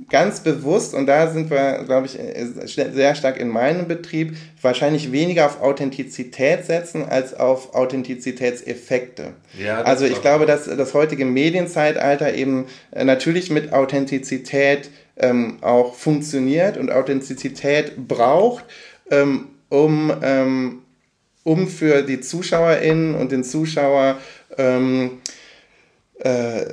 ganz bewusst, und da sind wir, glaube ich, sehr stark in meinem Betrieb, wahrscheinlich weniger auf Authentizität setzen als auf Authentizitätseffekte. Ja, also ich glaube, dass das heutige Medienzeitalter eben äh, natürlich mit Authentizität ähm, auch funktioniert und Authentizität braucht, ähm, um ähm, um für die ZuschauerInnen und den Zuschauer ähm, äh,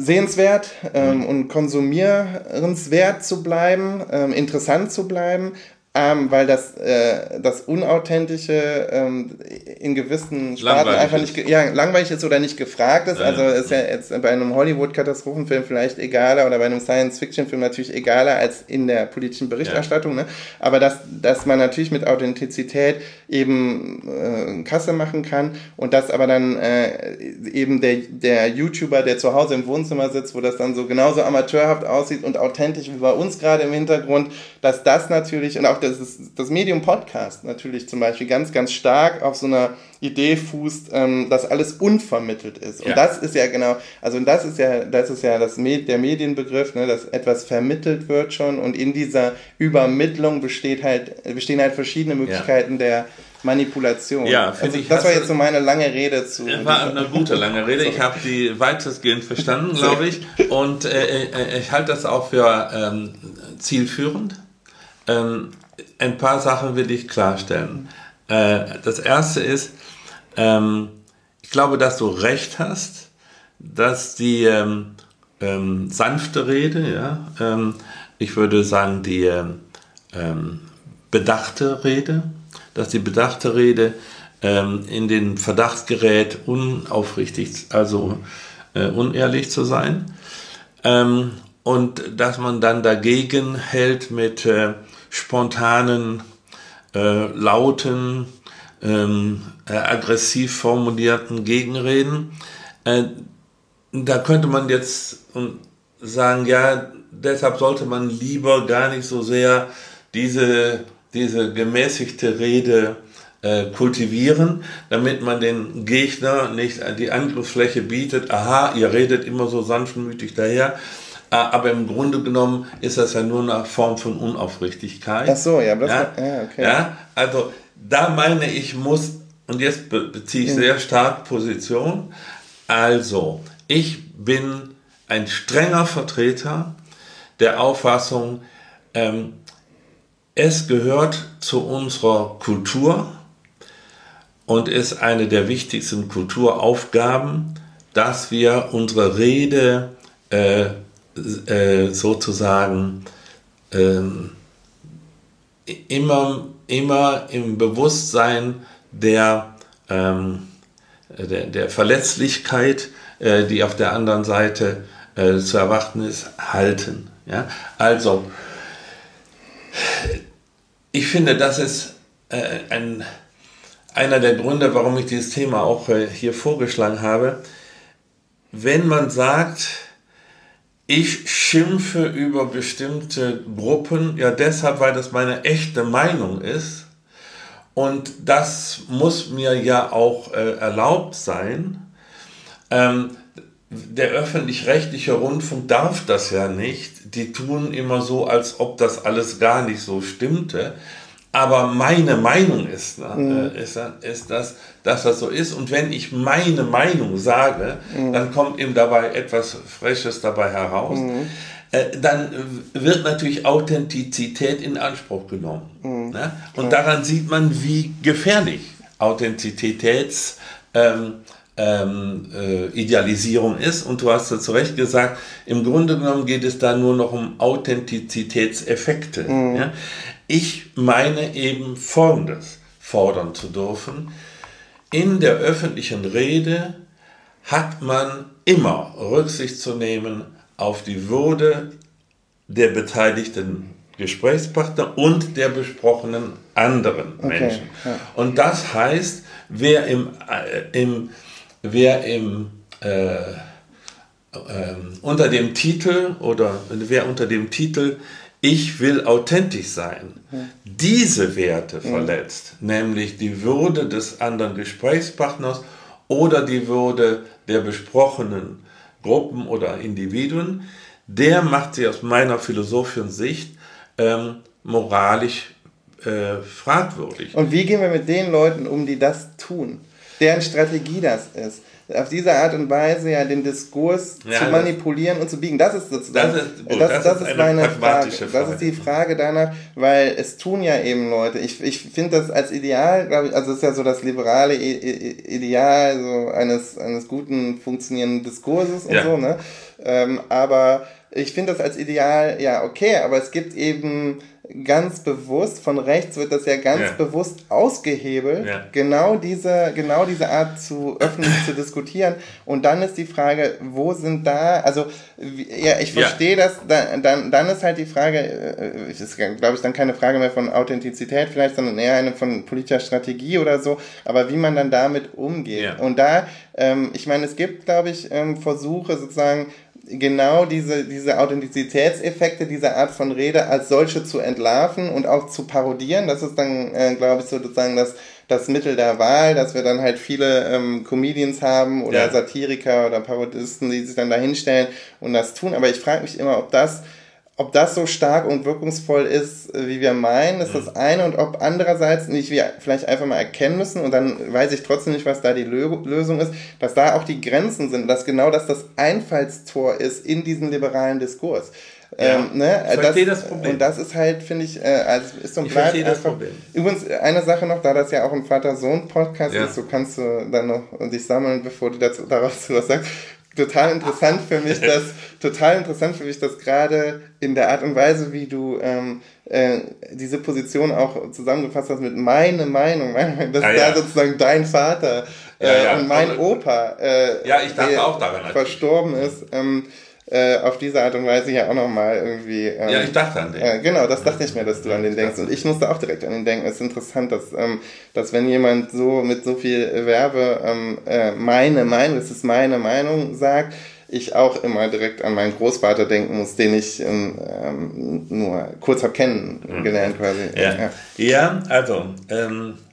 sehenswert ähm, mhm. und konsumierenswert zu bleiben, ähm, interessant zu bleiben, ähm, weil das, äh, das Unauthentische ähm, in gewissen Sparten einfach nicht ja, langweilig ist oder nicht gefragt ist. Also ist ja jetzt bei einem Hollywood-Katastrophenfilm vielleicht egaler oder bei einem Science-Fiction-Film natürlich egaler als in der politischen Berichterstattung. Ja. Ne? Aber dass, dass man natürlich mit Authentizität eben äh, Kasse machen kann und dass aber dann äh, eben der, der YouTuber, der zu Hause im Wohnzimmer sitzt, wo das dann so genauso amateurhaft aussieht und authentisch wie bei uns gerade im Hintergrund, dass das natürlich und auch das, ist, das Medium Podcast natürlich zum Beispiel ganz, ganz stark auf so einer Idee fußt, ähm, dass alles unvermittelt ist. Und ja. das ist ja genau, also das ist ja, das ist ja das Med der Medienbegriff, ne, dass etwas vermittelt wird schon und in dieser Übermittlung besteht halt, bestehen halt verschiedene Möglichkeiten ja. der Manipulation. Ja, finde also, ich. Das war jetzt so meine lange Rede zu. War eine gute lange Rede. Ich habe die weitestgehend verstanden, glaube ich. Und äh, äh, ich halte das auch für ähm, zielführend. Ähm, ein paar Sachen will ich klarstellen. Äh, das erste ist, ähm, ich glaube, dass du recht hast, dass die ähm, ähm, sanfte Rede, ja, ich würde sagen, die bedachte Rede, dass die bedachte Rede in den Verdacht gerät, unaufrichtig, also äh, unehrlich zu sein. und dass man dann dagegen hält mit äh, spontanen, äh, lauten, ähm, äh, aggressiv formulierten Gegenreden. Äh, da könnte man jetzt sagen, ja, deshalb sollte man lieber gar nicht so sehr diese, diese gemäßigte Rede äh, kultivieren, damit man den Gegner nicht die Angriffsfläche bietet, aha, ihr redet immer so sanftmütig daher, Ah, aber im Grunde genommen ist das ja nur eine Form von Unaufrichtigkeit. Ach so, ja, das ja, war, ja, okay. ja, also da meine ich, muss, und jetzt beziehe ich mhm. sehr stark Position, also ich bin ein strenger Vertreter der Auffassung, ähm, es gehört zu unserer Kultur und ist eine der wichtigsten Kulturaufgaben, dass wir unsere Rede äh, äh, sozusagen ähm, immer, immer im Bewusstsein der, ähm, der, der, Verletzlichkeit, äh, die auf der anderen Seite äh, zu erwarten ist, halten. Ja? Also, ich finde, das ist äh, ein, einer der Gründe, warum ich dieses Thema auch äh, hier vorgeschlagen habe. Wenn man sagt, ich schimpfe über bestimmte Gruppen, ja deshalb, weil das meine echte Meinung ist. Und das muss mir ja auch äh, erlaubt sein. Ähm, der öffentlich-rechtliche Rundfunk darf das ja nicht. Die tun immer so, als ob das alles gar nicht so stimmte. Aber meine Meinung ist, äh, mhm. ist, ist das, dass das so ist. Und wenn ich meine Meinung sage, mhm. dann kommt eben dabei etwas Freshes dabei heraus. Mhm. Äh, dann wird natürlich Authentizität in Anspruch genommen. Mhm. Ne? Und daran sieht man, wie gefährlich Authentizitäts ähm, ähm, äh, Idealisierung ist. Und du hast ja zu Recht gesagt, im Grunde genommen geht es da nur noch um Authentizitätseffekte. Mhm. Ja? Ich meine eben Folgendes fordern zu dürfen. In der öffentlichen Rede hat man immer Rücksicht zu nehmen auf die Würde der beteiligten Gesprächspartner und der besprochenen anderen okay, Menschen. Ja. Und das heißt, wer im, äh, im, wer im äh, äh, unter dem Titel oder wer unter dem Titel ich will authentisch sein, diese Werte verletzt, nämlich die Würde des anderen Gesprächspartners oder die Würde der besprochenen Gruppen oder Individuen, der macht sie aus meiner philosophischen Sicht ähm, moralisch äh, fragwürdig. Und wie gehen wir mit den Leuten um, die das tun? Deren Strategie das ist auf diese Art und Weise ja den Diskurs ja, zu manipulieren und zu biegen. Das ist sozusagen, das ist, gut, das, das, das, ist, meine Frage. Frage. Das ist die Frage danach, weil es tun ja eben Leute. Ich, ich finde das als Ideal, glaube ich, also es ist ja so das liberale Ideal so eines, eines guten, funktionierenden Diskurses und ja. so, ne? Ähm, aber ich finde das als Ideal, ja, okay, aber es gibt eben ganz bewusst, von rechts wird das ja ganz ja. bewusst ausgehebelt, ja. genau, diese, genau diese Art zu öffentlich zu diskutieren. Und dann ist die Frage, wo sind da, also ja, ich verstehe ja. das, dann, dann, dann ist halt die Frage, äh, ist glaube ich dann keine Frage mehr von Authentizität vielleicht, sondern eher eine von politischer Strategie oder so, aber wie man dann damit umgeht. Und da, ähm, ich meine, es gibt, glaube ich, ähm, Versuche sozusagen, genau diese, diese Authentizitätseffekte dieser Art von Rede als solche zu entlarven und auch zu parodieren. Das ist dann, äh, glaube ich, sozusagen das, das Mittel der Wahl, dass wir dann halt viele ähm, Comedians haben oder ja. Satiriker oder Parodisten, die sich dann da hinstellen und das tun. Aber ich frage mich immer, ob das ob das so stark und wirkungsvoll ist, äh, wie wir meinen, ist das eine und ob andererseits nicht wir vielleicht einfach mal erkennen müssen und dann weiß ich trotzdem nicht, was da die Lösung ist, dass da auch die Grenzen sind, dass genau das das Einfallstor ist in diesen liberalen Diskurs. Ja, ähm, ne? Ich verstehe das, das, Problem. Und das ist halt, finde ich, äh, also ist und bleibt ich einfach. Problem. Übrigens, eine Sache noch, da das ja auch ein Vater-Sohn-Podcast ja. ist, so kannst du dann noch dich sammeln, bevor du dazu, daraus was sagst total interessant für mich, dass total interessant für mich, dass gerade in der Art und Weise, wie du ähm, äh, diese Position auch zusammengefasst hast mit meine Meinung, dass ja, ja. da sozusagen dein Vater äh, ja, und mein Opa, äh, ja, ich dachte auch daran, verstorben ist. Ähm, äh, auf diese Art und Weise ja auch nochmal irgendwie. Ähm, ja, ich dachte an den. Äh, genau, das dachte ich mir, dass du an den denkst. Und ich musste auch direkt an den denken. Es ist interessant, dass, ähm, dass wenn jemand so mit so viel Werbe ähm, äh, meine Meinung, das ist meine Meinung sagt, ich auch immer direkt an meinen Großvater denken muss, den ich ähm, ähm nur kurz habe kennengelernt quasi. Ja, ja. ja also ähm, äh,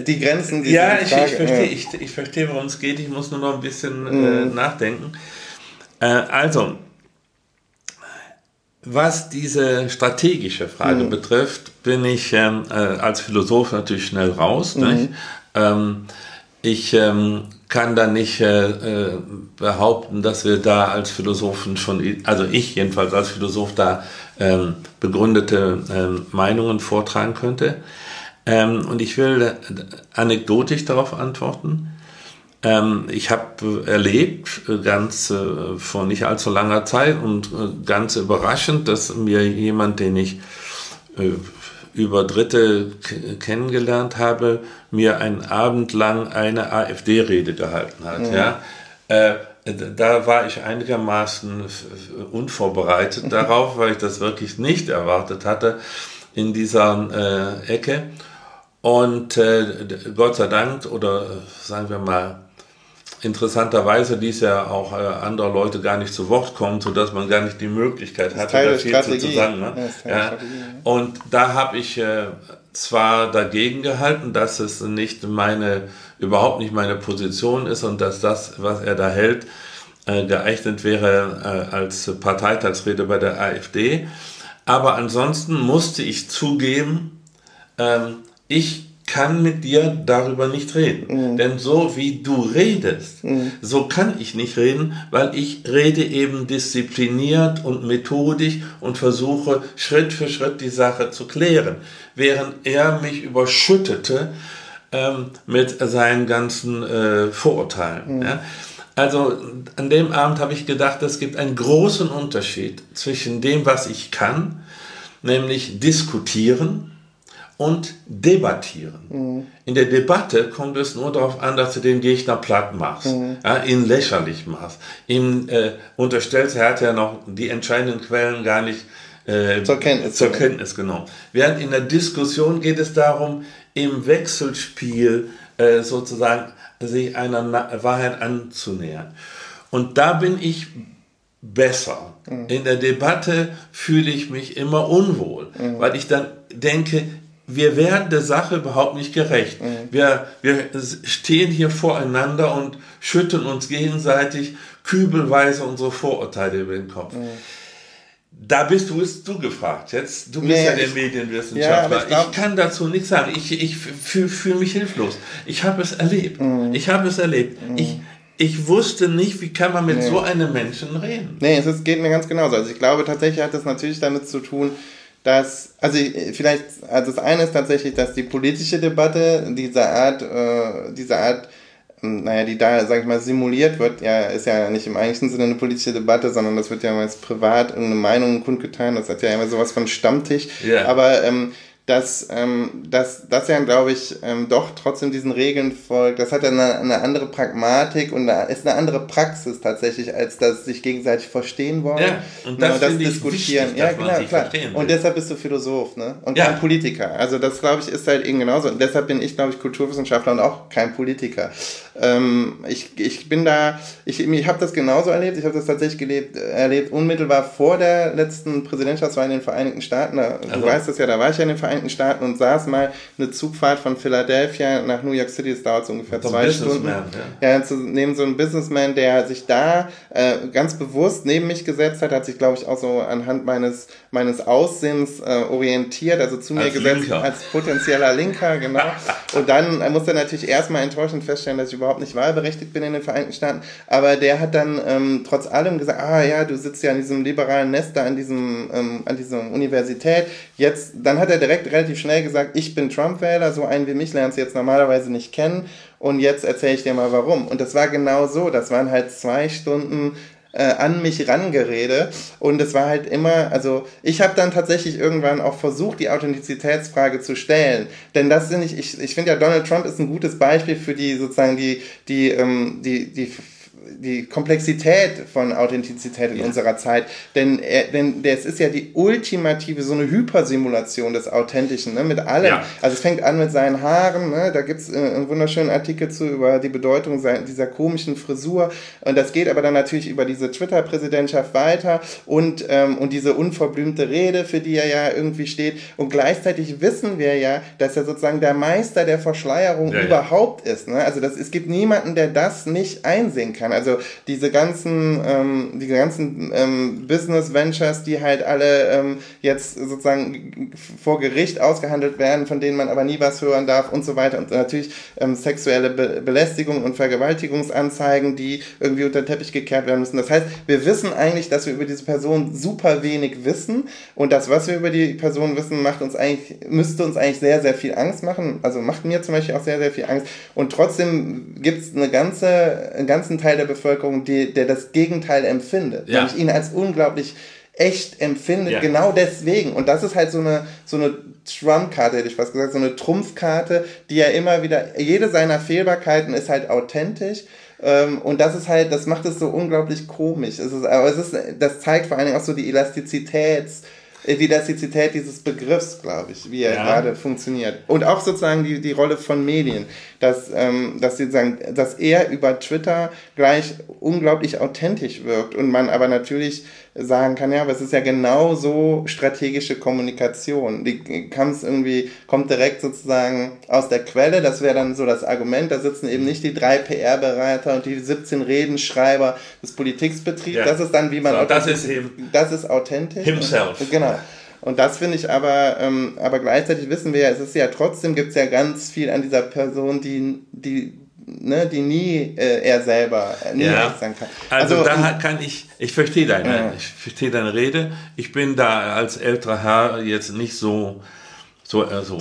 die Grenzen, die Ja, ich, ich, verstehe, ich, ich verstehe, worum es geht. Ich muss nur noch ein bisschen äh, mhm. äh, nachdenken. Äh, also, was diese strategische Frage mhm. betrifft, bin ich ähm, äh, als Philosoph natürlich schnell raus. Mhm. Ähm, ich ähm, kann da nicht äh, behaupten, dass wir da als Philosophen schon, also ich jedenfalls als Philosoph da ähm, begründete ähm, Meinungen vortragen könnte. Ähm, und ich will anekdotisch darauf antworten. Ähm, ich habe erlebt, äh, ganz äh, vor nicht allzu langer Zeit und äh, ganz überraschend, dass mir jemand, den ich äh, über Dritte kennengelernt habe, mir einen Abend lang eine AfD-Rede gehalten hat. Mhm. Ja? Äh, da war ich einigermaßen unvorbereitet darauf, weil ich das wirklich nicht erwartet hatte in dieser äh, Ecke. Und äh, Gott sei Dank, oder sagen wir mal, interessanterweise ließ ja auch äh, andere Leute gar nicht zu Wort kommen, sodass man gar nicht die Möglichkeit hatte, da viel zu, zu sagen. Ne? Ja, ja. Und da habe ich äh, zwar dagegen gehalten, dass es nicht meine, überhaupt nicht meine Position ist und dass das, was er da hält, äh, geeignet wäre äh, als Parteitagsrede bei der AfD. Aber ansonsten musste ich zugeben, ähm, ich kann mit dir darüber nicht reden. Mhm. Denn so wie du redest, mhm. so kann ich nicht reden, weil ich rede eben diszipliniert und methodisch und versuche Schritt für Schritt die Sache zu klären. Während er mich überschüttete ähm, mit seinen ganzen äh, Vorurteilen. Mhm. Ja? Also an dem Abend habe ich gedacht, es gibt einen großen Unterschied zwischen dem, was ich kann, nämlich diskutieren, und debattieren. Mhm. In der Debatte kommt es nur darauf an, dass du den Gegner platt machst, mhm. ja, ihn lächerlich machst, ihm äh, unterstellst, er hat ja noch die entscheidenden Quellen gar nicht äh, zur, Kenntnis, zur Kenntnis genommen. Während in der Diskussion geht es darum, im Wechselspiel äh, sozusagen sich einer Wahrheit anzunähern. Und da bin ich besser. Mhm. In der Debatte fühle ich mich immer unwohl, mhm. weil ich dann denke, wir werden der Sache überhaupt nicht gerecht. Mhm. Wir, wir stehen hier voreinander und schütten uns gegenseitig kübelweise unsere Vorurteile über den Kopf. Mhm. Da bist du, bist du gefragt. Jetzt, du bist nee, ja der ich, Medienwissenschaftler. Ja, ich, glaub, ich, kann dazu nichts sagen. Ich, ich fühle fühl mich hilflos. Ich habe es erlebt. Mhm. Ich habe es erlebt. Mhm. Ich, ich wusste nicht, wie kann man mit nee. so einem Menschen reden. Nee, es ist, geht mir ganz genauso. Also ich glaube tatsächlich hat das natürlich damit zu tun, dass, also vielleicht, also das eine ist tatsächlich, dass die politische Debatte dieser Art, äh, dieser Art, hm, naja, die da, sag ich mal, simuliert wird, ja, ist ja nicht im eigentlichen Sinne eine politische Debatte, sondern das wird ja meist privat irgendeine Meinung kundgetan, das hat ja immer sowas von Stammtisch. Yeah. Aber ähm, dass, ähm, dass, dass er, glaube ich, ähm, doch trotzdem diesen Regeln folgt. Das hat eine, eine andere Pragmatik und eine, ist eine andere Praxis tatsächlich, als das sich gegenseitig verstehen wollen. Ja, und das, das diskutieren. Wichtig, ja, genau, klar. Und deshalb bist du Philosoph, ne? Und ja. kein Politiker. Also das, glaube ich, ist halt eben genauso. Und deshalb bin ich, glaube ich, Kulturwissenschaftler und auch kein Politiker. Ähm, ich, ich bin da, ich, ich habe das genauso erlebt. Ich habe das tatsächlich gelebt, erlebt unmittelbar vor der letzten Präsidentschaftswahl in den Vereinigten Staaten. Da, also. Du weißt das ja, da war ich ja in den Vereinigten Staaten und saß mal eine Zugfahrt von Philadelphia nach New York City. Das dauert so ungefähr zwei Stunden. Ja, ja zu, neben so einem Businessman, der sich da äh, ganz bewusst neben mich gesetzt hat, hat sich, glaube ich, auch so anhand meines, meines Aussehens äh, orientiert, also zu als mir gesetzt Linker. als potenzieller Linker, genau. und dann äh, musste er natürlich erstmal enttäuschend feststellen, dass ich überhaupt nicht wahlberechtigt bin in den Vereinigten Staaten. Aber der hat dann ähm, trotz allem gesagt, ah ja, du sitzt ja an diesem liberalen Nest da an diesem, ähm, an dieser Universität. Jetzt, dann hat er direkt relativ schnell gesagt, ich bin Trump-Wähler, so einen wie mich lernst du jetzt normalerweise nicht kennen. Und jetzt erzähle ich dir mal warum. Und das war genau so. Das waren halt zwei Stunden äh, an mich rangerede. Und es war halt immer, also ich habe dann tatsächlich irgendwann auch versucht, die Authentizitätsfrage zu stellen. Denn das sind ich, ich, ich finde ja, Donald Trump ist ein gutes Beispiel für die sozusagen die, die, ähm, die, die die Komplexität von Authentizität in ja. unserer Zeit. Denn, er, denn das ist ja die ultimative, so eine Hypersimulation des Authentischen, ne, mit allem. Ja. Also es fängt an mit seinen Haaren, ne, da gibt es äh, einen wunderschönen Artikel zu über die Bedeutung dieser komischen Frisur. Und das geht aber dann natürlich über diese Twitter-Präsidentschaft weiter und, ähm, und diese unverblümte Rede, für die er ja irgendwie steht. Und gleichzeitig wissen wir ja, dass er sozusagen der Meister der Verschleierung ja, überhaupt ist. Ne? Also das, es gibt niemanden, der das nicht einsehen kann. Also diese ganzen, ähm, die ganzen ähm, Business Ventures, die halt alle ähm, jetzt sozusagen vor Gericht ausgehandelt werden, von denen man aber nie was hören darf und so weiter. Und natürlich ähm, sexuelle Be Belästigung und Vergewaltigungsanzeigen, die irgendwie unter den Teppich gekehrt werden müssen. Das heißt, wir wissen eigentlich, dass wir über diese Person super wenig wissen und das, was wir über die Person wissen, macht uns eigentlich, müsste uns eigentlich sehr, sehr viel Angst machen. Also macht mir zum Beispiel auch sehr, sehr viel Angst. Und trotzdem gibt es eine ganze, einen ganzen Teil der Bevölkerung, die, der das Gegenteil empfindet. Ja. Nämlich ihn als unglaublich echt empfindet, ja. genau deswegen. Und das ist halt so eine, so eine Trump-Karte, hätte ich fast gesagt, so eine Trumpfkarte, die ja immer wieder, jede seiner Fehlbarkeiten ist halt authentisch. Ähm, und das ist halt, das macht es so unglaublich komisch. Es ist, aber es ist, das zeigt vor allen Dingen auch so die Elastizitäts- die Elastizität dieses Begriffs, glaube ich, wie er ja. gerade funktioniert. Und auch sozusagen die, die Rolle von Medien, dass, ähm, dass, sozusagen, dass er über Twitter gleich unglaublich authentisch wirkt und man aber natürlich sagen kann, ja, aber es ist ja genauso strategische Kommunikation. Die kann irgendwie, kommt direkt sozusagen aus der Quelle, das wäre dann so das Argument, da sitzen eben nicht die drei PR-Berater und die 17 Redenschreiber des Politikbetriebs, ja. das ist dann, wie man... So, das ist eben... Das ist authentisch. Himself. Und, genau. Und das finde ich aber, ähm, aber gleichzeitig wissen wir ja, es ist ja trotzdem, gibt es ja ganz viel an dieser Person, die, die ne, die nie äh, er selber äh, nie ja. sein kann. Also, also da kann ich, ich verstehe deine, ja. ich verstehe deine Rede. Ich bin da als älterer Herr jetzt nicht so, so, äh, so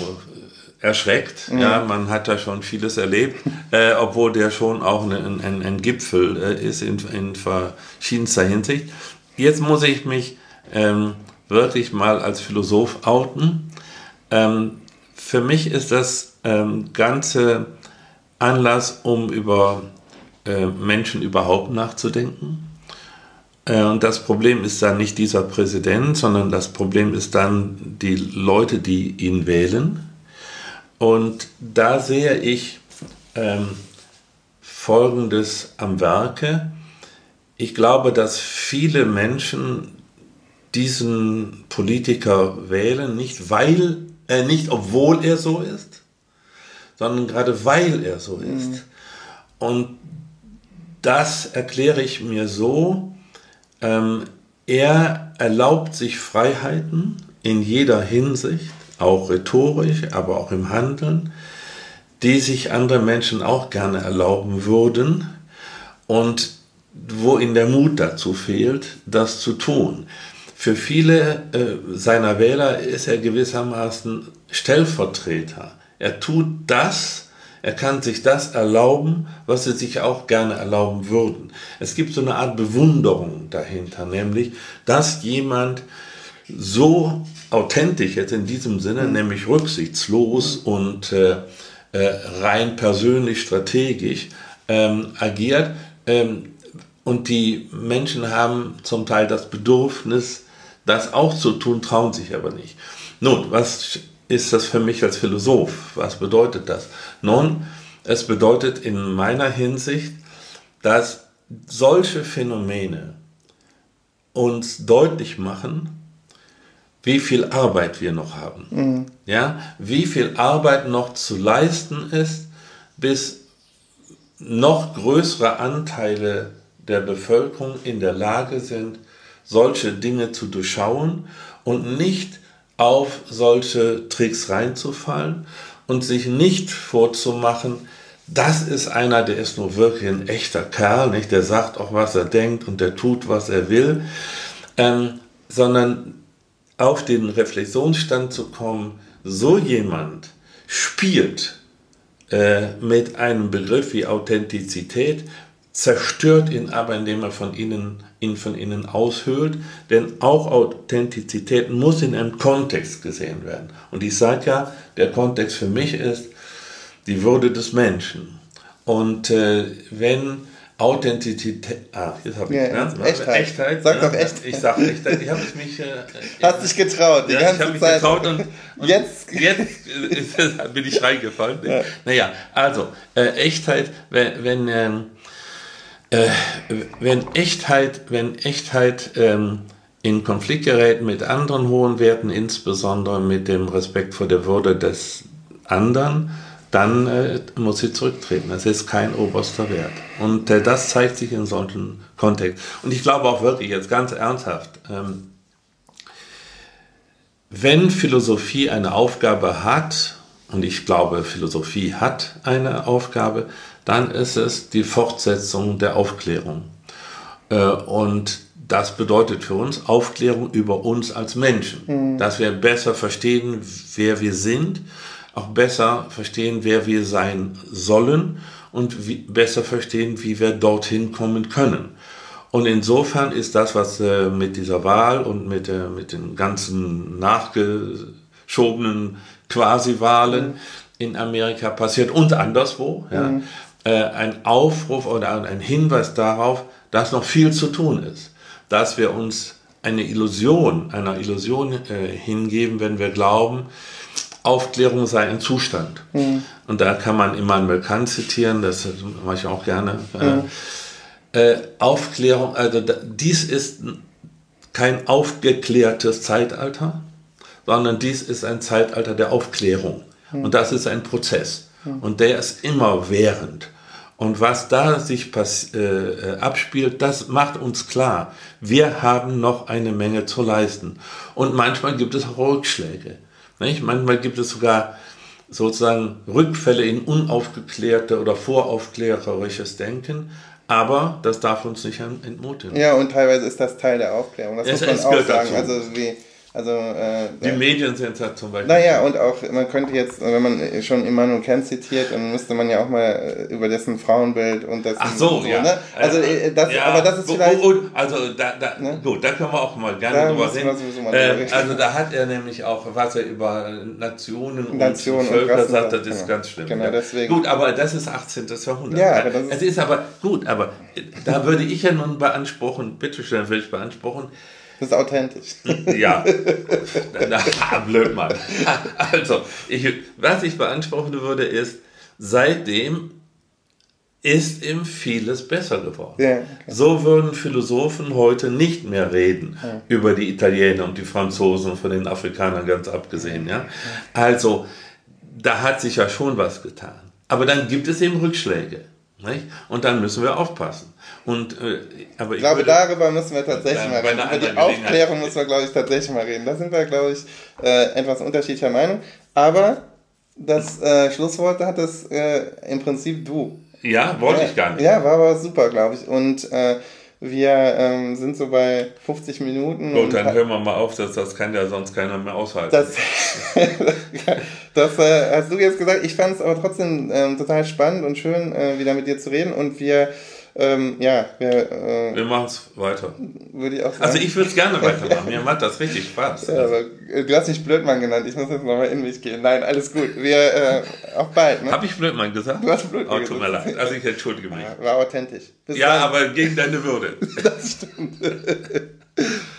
erschreckt. Mhm. Ja, man hat da schon vieles erlebt, äh, obwohl der schon auch ein, ein, ein Gipfel äh, ist in, in verschiedenster Hinsicht. Jetzt muss ich mich ähm, wirklich mal als Philosoph outen. Ähm, für mich ist das ähm, Ganze Anlass, um über äh, Menschen überhaupt nachzudenken. Äh, und das Problem ist dann nicht dieser Präsident, sondern das Problem ist dann die Leute, die ihn wählen. Und da sehe ich ähm, Folgendes am Werke. Ich glaube, dass viele Menschen diesen Politiker wählen, nicht weil, äh, nicht obwohl er so ist, sondern gerade weil er so ist. Mhm. Und das erkläre ich mir so, ähm, er erlaubt sich Freiheiten in jeder Hinsicht, auch rhetorisch, aber auch im Handeln, die sich andere Menschen auch gerne erlauben würden und wo ihnen der Mut dazu fehlt, das zu tun. Für viele äh, seiner Wähler ist er gewissermaßen Stellvertreter. Er tut das, er kann sich das erlauben, was sie sich auch gerne erlauben würden. Es gibt so eine Art Bewunderung dahinter, nämlich, dass jemand so authentisch jetzt in diesem Sinne, mhm. nämlich rücksichtslos und äh, äh, rein persönlich strategisch ähm, agiert. Ähm, und die Menschen haben zum Teil das Bedürfnis, das auch zu tun, trauen sich aber nicht. Nun, was ist das für mich als Philosoph? Was bedeutet das? Nun, es bedeutet in meiner Hinsicht, dass solche Phänomene uns deutlich machen, wie viel Arbeit wir noch haben. Mhm. Ja, wie viel Arbeit noch zu leisten ist, bis noch größere Anteile der Bevölkerung in der Lage sind, solche Dinge zu durchschauen und nicht auf solche Tricks reinzufallen und sich nicht vorzumachen, das ist einer, der ist nur wirklich ein echter Kerl, nicht? Der sagt auch, was er denkt und der tut, was er will, ähm, sondern auf den Reflexionsstand zu kommen, so jemand spielt äh, mit einem Begriff wie Authentizität, zerstört ihn aber, indem er von innen, ihn von innen aushöhlt. Denn auch Authentizität muss in einem Kontext gesehen werden. Und ich sage ja, der Kontext für mich ist die Würde des Menschen. Und äh, wenn Authentizität, ah, jetzt habe ich ja, ne? Echtheit. Echtheit. Sag ne? doch Echtheit. Ich sage Echtheit, ich habe es mich. Äh, Hast dich getraut, die ja, ganze ich habe mich Zeit. getraut und, und jetzt, jetzt bin ich reingefallen. Ja. Naja, also, äh, Echtheit, wenn, wenn ähm, äh, wenn Echtheit, wenn Echtheit ähm, in Konflikt gerät mit anderen hohen Werten, insbesondere mit dem Respekt vor der Würde des anderen, dann äh, muss sie zurücktreten. Das ist kein oberster Wert. Und äh, das zeigt sich in solchen Kontext. Und ich glaube auch wirklich, jetzt ganz ernsthaft, ähm, wenn Philosophie eine Aufgabe hat, und ich glaube, Philosophie hat eine Aufgabe, dann ist es die Fortsetzung der Aufklärung. Äh, und das bedeutet für uns Aufklärung über uns als Menschen, mhm. dass wir besser verstehen, wer wir sind, auch besser verstehen, wer wir sein sollen und wie, besser verstehen, wie wir dorthin kommen können. Und insofern ist das, was äh, mit dieser Wahl und mit, äh, mit den ganzen nachgeschobenen Quasi-Wahlen mhm. in Amerika passiert und anderswo, ja, mhm äh, ein Aufruf oder ein Hinweis darauf, dass noch viel zu tun ist. Dass wir uns eine Illusion, einer Illusion äh, hingeben, wenn wir glauben, Aufklärung sei ein Zustand. Mhm. Und da kann man Immanuel Kant zitieren, das mache ich auch gerne. Mhm. Äh, Aufklärung, also dies ist kein aufgeklärtes Zeitalter, sondern dies ist ein Zeitalter der Aufklärung. Mhm. Und das ist ein Prozess. Und der ist immer während. Und was da sich äh, äh, abspielt, das macht uns klar, wir haben noch eine Menge zu leisten. Und manchmal gibt es auch Rückschläge. Nicht? Manchmal gibt es sogar sozusagen Rückfälle in unaufgeklärte oder voraufklärerisches Denken. Aber das darf uns nicht entmutigen. Ja, und teilweise ist das Teil der Aufklärung. Das es, muss man auch sagen. Dazu. Also wie Also, äh, die Medien sind da zum Beispiel. Naja, und auch, man könnte jetzt, wenn man schon Immanuel Kant zitiert, dann müsste man ja auch mal äh, über dessen Frauenbild und dessen. Ach so, so ja. Ne? Also, äh, das, ja, aber das ist vielleicht. Und, also, da, da, ne? gut, da können wir auch mal gerne da drüber reden. Äh, also, da hat er nämlich auch, was er über Nationen, Nationen und Völker und sagt, das ist genau. ganz schlimm. Genau, deswegen. Gut, aber das ist 18. Jahrhundert. Ja, aber das ist es ist aber, gut, aber da würde ich ja nun beanspruchen, bitteschön, will ich beanspruchen, das ist authentisch. Ja. Na, blöd mal. Also, ich, was ich beanspruchen würde, ist, seitdem ist ihm vieles besser geworden. Ja, okay. So würden Philosophen heute nicht mehr reden ja. über die Italiener und die Franzosen, von den Afrikanern ganz abgesehen. Ja? Also, da hat sich ja schon was getan. Aber dann gibt es eben Rückschläge. Nicht? Und dann müssen wir aufpassen. Und, äh, aber ich, ich glaube, würde, darüber müssen wir tatsächlich mal reden. Über die Aufklärung müssen wir, glaube ich, tatsächlich mal reden. Da sind wir, glaube ich, äh, etwas unterschiedlicher Meinung. Aber das äh, Schlusswort hat es äh, im Prinzip du. Ja, wollte ich gar nicht. Ja, war aber super, glaube ich. Und äh, wir ähm, sind so bei 50 Minuten. Gut, dann hören wir mal auf, dass das kann ja sonst keiner mehr aushalten. Das, das äh, hast du jetzt gesagt. Ich fand es aber trotzdem ähm, total spannend und schön, äh, wieder mit dir zu reden. Und wir ähm, ja, wir, äh, wir machen es weiter. Würde ich auch sagen. Also ich würde es gerne weitermachen. Mir macht das richtig Spaß. Ja, aber äh, du hast dich Blödmann genannt. Ich muss jetzt nochmal in mich gehen. Nein, alles gut. Wir äh, auch bald. Ne? Habe ich Blödmann gesagt? Du hast Blödmann oh, tut mir leid. Also ich entschuldige mich. Ja, war authentisch. Bis ja, dann. aber gegen deine Würde. das stimmt.